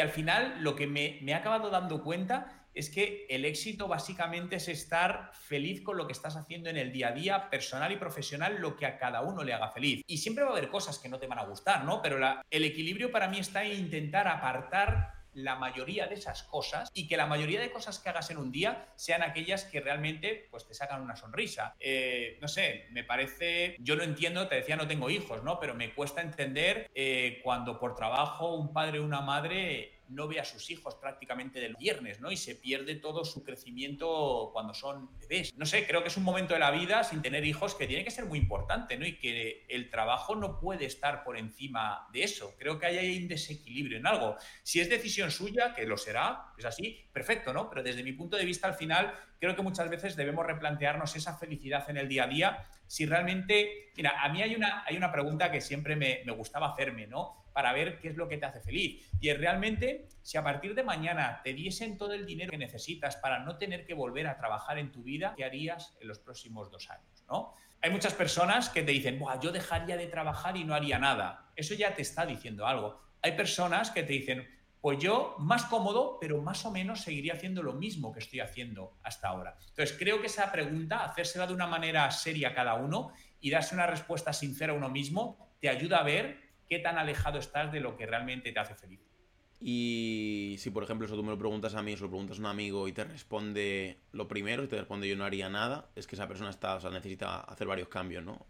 al final lo que me, me ha acabado dando cuenta es que el éxito básicamente es estar feliz con lo que estás haciendo en el día a día, personal y profesional, lo que a cada uno le haga feliz. Y siempre va a haber cosas que no te van a gustar, ¿no? Pero el equilibrio para mí está en intentar apartar la mayoría de esas cosas y que la mayoría de cosas que hagas en un día sean aquellas que realmente pues te sacan una sonrisa. Eh, no sé, me parece, yo no entiendo, te decía no tengo hijos, ¿no? Pero me cuesta entender eh, cuando por trabajo un padre o una madre no ve a sus hijos prácticamente del viernes, ¿no? Y se pierde todo su crecimiento cuando son bebés. No sé, creo que es un momento de la vida sin tener hijos que tiene que ser muy importante, ¿no? Y que el trabajo no puede estar por encima de eso. Creo que hay un desequilibrio en algo. Si es decisión suya, que lo será, es así, perfecto, ¿no? Pero desde mi punto de vista, al final, creo que muchas veces debemos replantearnos esa felicidad en el día a día. Si realmente, mira, a mí hay una, hay una pregunta que siempre me, me gustaba hacerme, ¿no? para ver qué es lo que te hace feliz. Y es realmente, si a partir de mañana te diesen todo el dinero que necesitas para no tener que volver a trabajar en tu vida, ¿qué harías en los próximos dos años? ¿no? Hay muchas personas que te dicen, Buah, yo dejaría de trabajar y no haría nada. Eso ya te está diciendo algo. Hay personas que te dicen, pues yo más cómodo, pero más o menos seguiría haciendo lo mismo que estoy haciendo hasta ahora. Entonces, creo que esa pregunta, hacérsela de una manera seria a cada uno y darse una respuesta sincera a uno mismo, te ayuda a ver qué tan alejado estás de lo que realmente te hace feliz. Y si, por ejemplo, eso tú me lo preguntas a mí, o se lo preguntas a un amigo y te responde lo primero, y te responde yo no haría nada, es que esa persona está, o sea, necesita hacer varios cambios, ¿no?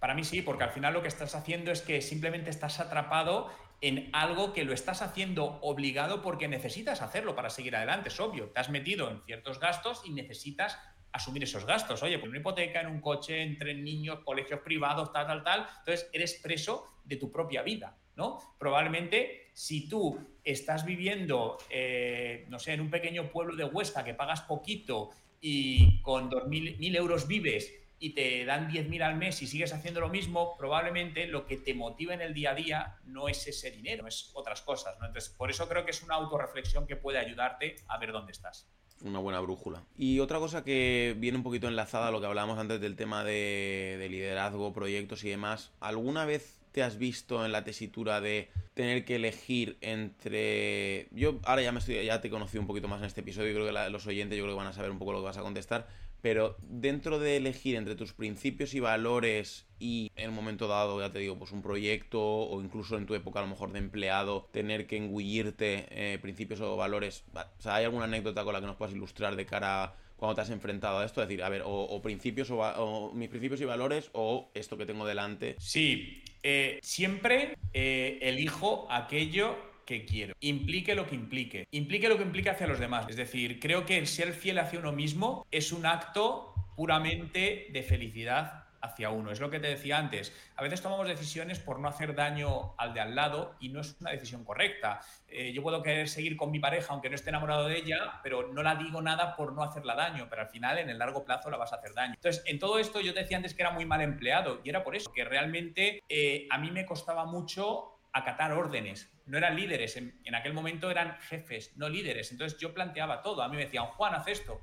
Para mí sí, porque al final lo que estás haciendo es que simplemente estás atrapado en algo que lo estás haciendo obligado porque necesitas hacerlo para seguir adelante, es obvio. Te has metido en ciertos gastos y necesitas asumir esos gastos. Oye, por una hipoteca, en un coche, entre niños, colegios privados, tal, tal, tal. Entonces, eres preso de tu propia vida, ¿no? Probablemente si tú estás viviendo, eh, no sé, en un pequeño pueblo de Huesca que pagas poquito y con 2.000 euros vives y te dan 10.000 al mes y sigues haciendo lo mismo, probablemente lo que te motiva en el día a día no es ese dinero, es otras cosas. ¿no? Entonces, por eso creo que es una autorreflexión que puede ayudarte a ver dónde estás una buena brújula. Y otra cosa que viene un poquito enlazada a lo que hablábamos antes del tema de, liderazgo, proyectos y demás, ¿alguna vez te has visto en la tesitura de tener que elegir entre... Yo ahora ya, me estoy, ya te he conocido un poquito más en este episodio, y creo que los oyentes yo creo que van a saber un poco lo que vas a contestar, pero dentro de elegir entre tus principios y valores y en un momento dado, ya te digo, pues un proyecto o incluso en tu época a lo mejor de empleado, tener que engullirte eh, principios o valores, o sea, ¿hay alguna anécdota con la que nos puedas ilustrar de cara a cuando te has enfrentado a esto? Es decir, a ver, o, principios o, mis principios y valores o esto que tengo delante. Sí, eh, siempre eh, elijo aquello que quiero. Implique lo que implique. Implique lo que implique hacia los demás. Es decir, creo que el ser fiel hacia uno mismo es un acto puramente de felicidad hacia uno. Es lo que te decía antes. A veces tomamos decisiones por no hacer daño al de al lado y no es una decisión correcta. Eh, yo puedo querer seguir con mi pareja aunque no esté enamorado de ella, pero no la digo nada por no hacerla daño, pero al final en el largo plazo la vas a hacer daño. Entonces, en todo esto yo te decía antes que era muy mal empleado y era por eso, que realmente eh, a mí me costaba mucho acatar órdenes. No eran líderes, en, aquel momento eran jefes, no líderes. Entonces yo planteaba todo. A mí me decían, Juan, haz esto.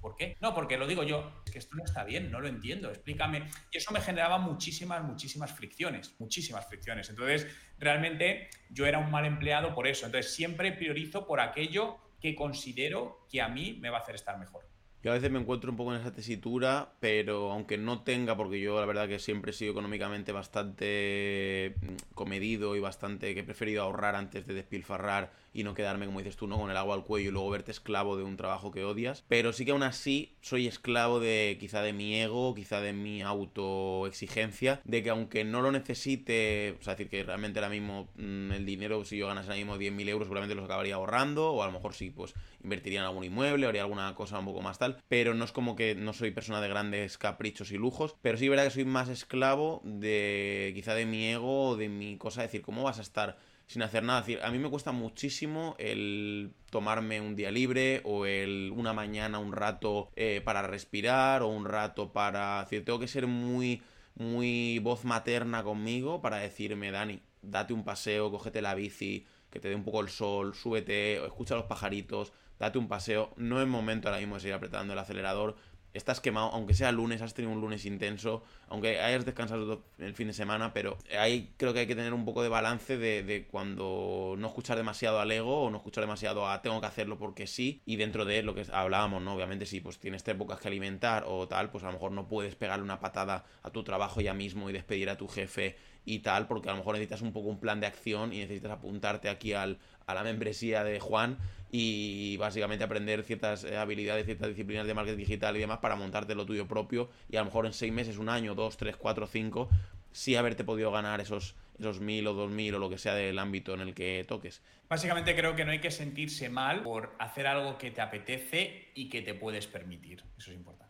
¿Por qué? No, porque lo digo yo, es que esto no está bien, no lo entiendo, explícame. Y eso me generaba muchísimas, muchísimas fricciones, muchísimas fricciones. Entonces, realmente yo era un mal empleado por eso. Entonces, siempre priorizo por aquello que considero que a mí me va a hacer estar mejor. Yo a veces me encuentro un poco en esa tesitura, pero aunque no tenga, porque yo la verdad que siempre he sido económicamente bastante mm, comedido y bastante que he preferido ahorrar antes de despilfarrar y no quedarme, como dices tú, ¿no? Con el agua al cuello y luego verte esclavo de un trabajo que odias. Pero sí que aún así soy esclavo de quizá de mi ego, quizá de mi autoexigencia, de que aunque no lo necesite, o sea, decir que realmente ahora mismo mm, el dinero, si yo ganase ahora mismo 10.000 euros, seguramente los acabaría ahorrando, o a lo mejor sí, pues invertiría en algún inmueble, haría alguna cosa un poco más tal, pero no es como que no soy persona de grandes caprichos y lujos, pero sí es verdad que soy más esclavo de quizá de mi ego o de mi cosa, decir, ¿cómo vas a estar sin hacer nada. decir, a mí me cuesta muchísimo el tomarme un día libre o el una mañana un rato eh, para respirar o un rato para... decir, tengo que ser muy, muy voz materna conmigo para decirme, Dani, date un paseo, cógete la bici, que te dé un poco el sol, súbete, escucha los pajaritos, date un paseo. No es momento ahora mismo de seguir apretando el acelerador estás quemado, aunque sea lunes, has tenido un lunes intenso, aunque hayas descansado el fin de semana, pero ahí creo que hay que tener un poco de balance de, cuando no escuchar demasiado al ego o no escuchar demasiado a tengo que hacerlo porque sí, y dentro de lo que hablábamos, ¿no? Obviamente si pues tienes épocas que alimentar o tal, pues a lo mejor no puedes pegarle una patada a tu trabajo ya mismo y despedir a tu jefe y tal, porque a lo mejor necesitas un poco un plan de acción y necesitas apuntarte aquí al, a la membresía de Juan y básicamente aprender ciertas eh, habilidades, ciertas disciplinas de marketing digital y demás para montarte lo tuyo propio y a lo mejor en seis meses, un año, dos, tres, cuatro, cinco, sí haberte podido ganar esos, esos mil o dos mil o lo que sea del ámbito en el que toques. Básicamente creo que no hay que sentirse mal por hacer algo que te apetece y que te puedes permitir. Eso es importante.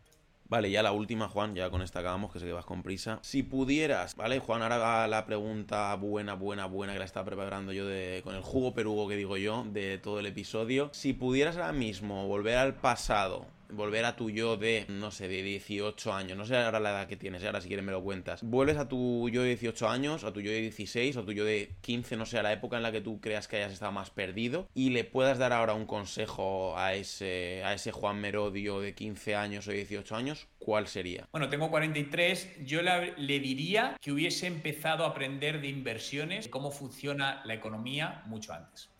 Vale, ya la última, Juan, ya con esta acabamos, que sé que vas con prisa. Si pudieras, ¿vale? Juan, ahora la pregunta buena, buena, buena que la estaba preparando yo de, con el jugo perugo que digo yo de todo el episodio. Si pudieras ahora mismo volver al pasado volver a tu yo de, no sé, de 18 años, no sé ahora la edad que tienes, ahora si quieres me lo cuentas. Vuelves a tu yo de 18 años, a tu yo de 16, o a tu yo de 15, no sé, a la época en la que tú creas que hayas estado más perdido, y le puedas dar ahora un consejo a ese, a ese Juan Merodio de 15 años o 18 años, ¿cuál sería? Bueno, tengo 43, yo le, le diría que hubiese empezado a aprender de inversiones, cómo funciona la economía mucho antes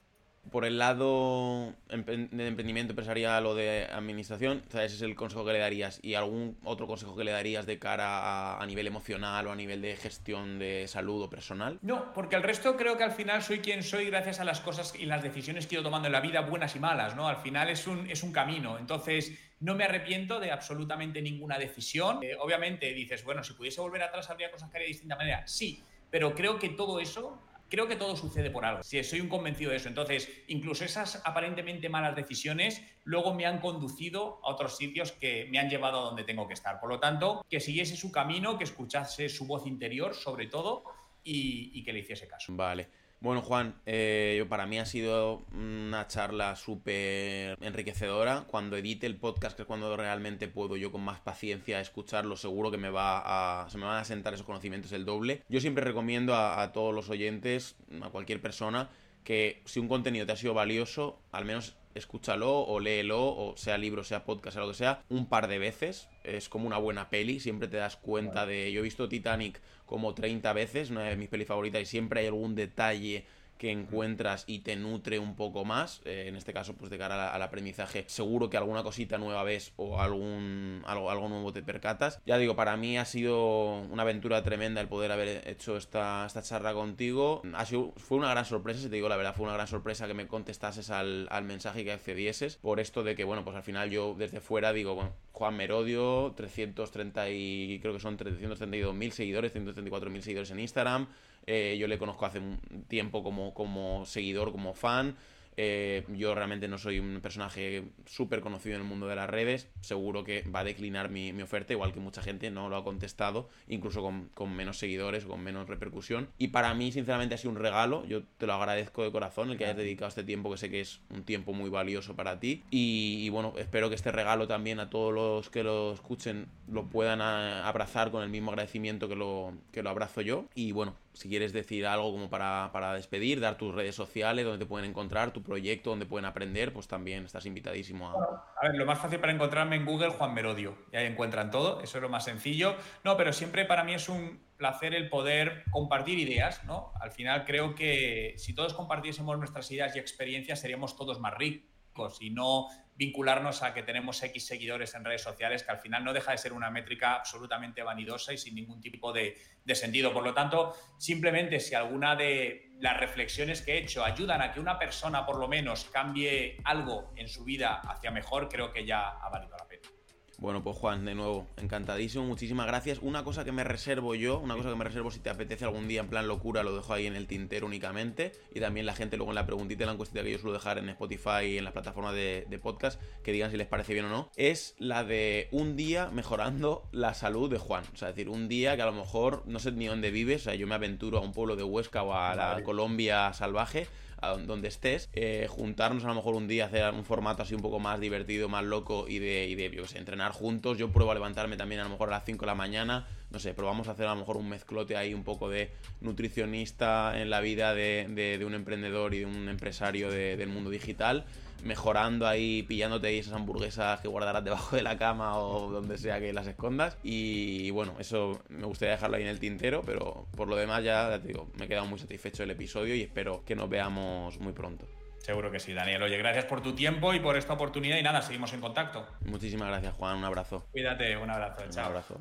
por el lado de emprendimiento empresarial o de administración, ese es el consejo que le darías. ¿Y algún otro consejo que le darías de cara a, nivel emocional o a nivel de gestión de salud o personal? No, porque el resto creo que al final soy quien soy gracias a las cosas y las decisiones que he ido tomando en la vida, buenas y malas, ¿no? Al final es un, es un camino. Entonces, no me arrepiento de absolutamente ninguna decisión. Eh, obviamente dices, bueno, si pudiese volver atrás habría cosas que haría de distinta manera. Sí, pero creo que todo eso creo que todo sucede por algo. Sí, soy un convencido de eso. Entonces, incluso esas aparentemente malas decisiones luego me han conducido a otros sitios que me han llevado a donde tengo que estar. Por lo tanto, que siguiese su camino, que escuchase su voz interior, sobre todo, y, y que le hiciese caso. Vale. Bueno, Juan, eh, para mí ha sido una charla súper enriquecedora. Cuando edite el podcast, que es cuando realmente puedo yo con más paciencia escucharlo, seguro que me va a, se me van a sentar esos conocimientos el doble. Yo siempre recomiendo a, a todos los oyentes, a cualquier persona, que si un contenido te ha sido valioso, al menos escúchalo o léelo, o sea libro, sea podcast, sea lo que sea, un par de veces. Es como una buena peli, siempre te das cuenta de... Yo he visto Titanic como 30 veces, una de mis pelis favoritas, y siempre hay algún detalle que encuentras y te nutre un poco más, eh, en este caso pues de cara al aprendizaje, seguro que alguna cosita nueva ves o algún algo, algo nuevo te percatas. Ya digo, para mí ha sido una aventura tremenda el poder haber hecho esta, esta charla contigo. Ha sido, fue una gran sorpresa, si te digo la verdad, fue una gran sorpresa que me contestases al, al mensaje y que accedieses, por esto de que, bueno, pues al final yo desde fuera digo, bueno, Juan Merodio, 330 y creo que son 332.000 seguidores, 134.000 seguidores en Instagram, eh, yo le conozco hace un tiempo como, como seguidor, como fan. Eh, yo realmente no soy un personaje súper conocido en el mundo de las redes. Seguro que va a declinar mi, oferta, igual que mucha gente no lo ha contestado, incluso con, menos seguidores con menos repercusión. Y para mí, sinceramente, ha sido un regalo. Yo te lo agradezco de corazón el que hayas dedicado este tiempo, que sé que es un tiempo muy valioso para ti. Y, bueno, espero que este regalo también a todos los que lo escuchen lo puedan abrazar con el mismo agradecimiento que lo, que lo abrazo yo. Y bueno, si quieres decir algo como para, para, despedir, dar tus redes sociales, donde te pueden encontrar, tu proyecto, donde pueden aprender, pues también estás invitadísimo a... a ver, lo más fácil para encontrarme en Google, Juan Merodio. Y ahí encuentran todo, eso es lo más sencillo. No, pero siempre para mí es un placer el poder compartir ideas, ¿no? Al final creo que si todos compartiésemos nuestras ideas y experiencias seríamos todos más ricos y no vincularnos a que tenemos X seguidores en redes sociales, que al final no deja de ser una métrica absolutamente vanidosa y sin ningún tipo de, de sentido. Por lo tanto, simplemente si alguna de las reflexiones que he hecho ayudan a que una persona por lo menos cambie algo en su vida hacia mejor, creo que ya ha valido la pena. Bueno, pues Juan, de nuevo, encantadísimo, muchísimas gracias. Una cosa que me reservo yo, una cosa que me reservo si te apetece algún día en plan locura, lo dejo ahí en el tintero únicamente. Y también la gente luego en la preguntita, en la encuestita que yo suelo dejar en Spotify y en las plataformas de, de, podcast, que digan si les parece bien o no, es la de un día mejorando la salud de Juan. O sea, es decir, un día que a lo mejor no sé ni dónde vives, o sea, yo me aventuro a un pueblo de Huesca o a la Colombia salvaje a donde estés, eh, juntarnos a lo mejor un día, hacer un formato así un poco más divertido, más loco y de, y de entrenar juntos. Yo pruebo a levantarme también a lo mejor a las 5 de la mañana, no sé, probamos a hacer a lo mejor un mezclote ahí un poco de nutricionista en la vida de, de, un emprendedor y de un empresario de, del mundo digital mejorando ahí, pillándote ahí esas hamburguesas que guardarás debajo de la cama o donde sea que las escondas. Y bueno, eso me gustaría dejarlo ahí en el tintero, pero por lo demás ya, ya te digo, me he quedado muy satisfecho del episodio y espero que nos veamos muy pronto. Seguro que sí, Daniel. Oye, gracias por tu tiempo y por esta oportunidad y nada, seguimos en contacto. Muchísimas gracias, Juan. Un abrazo. Cuídate, un abrazo. Un chao. abrazo.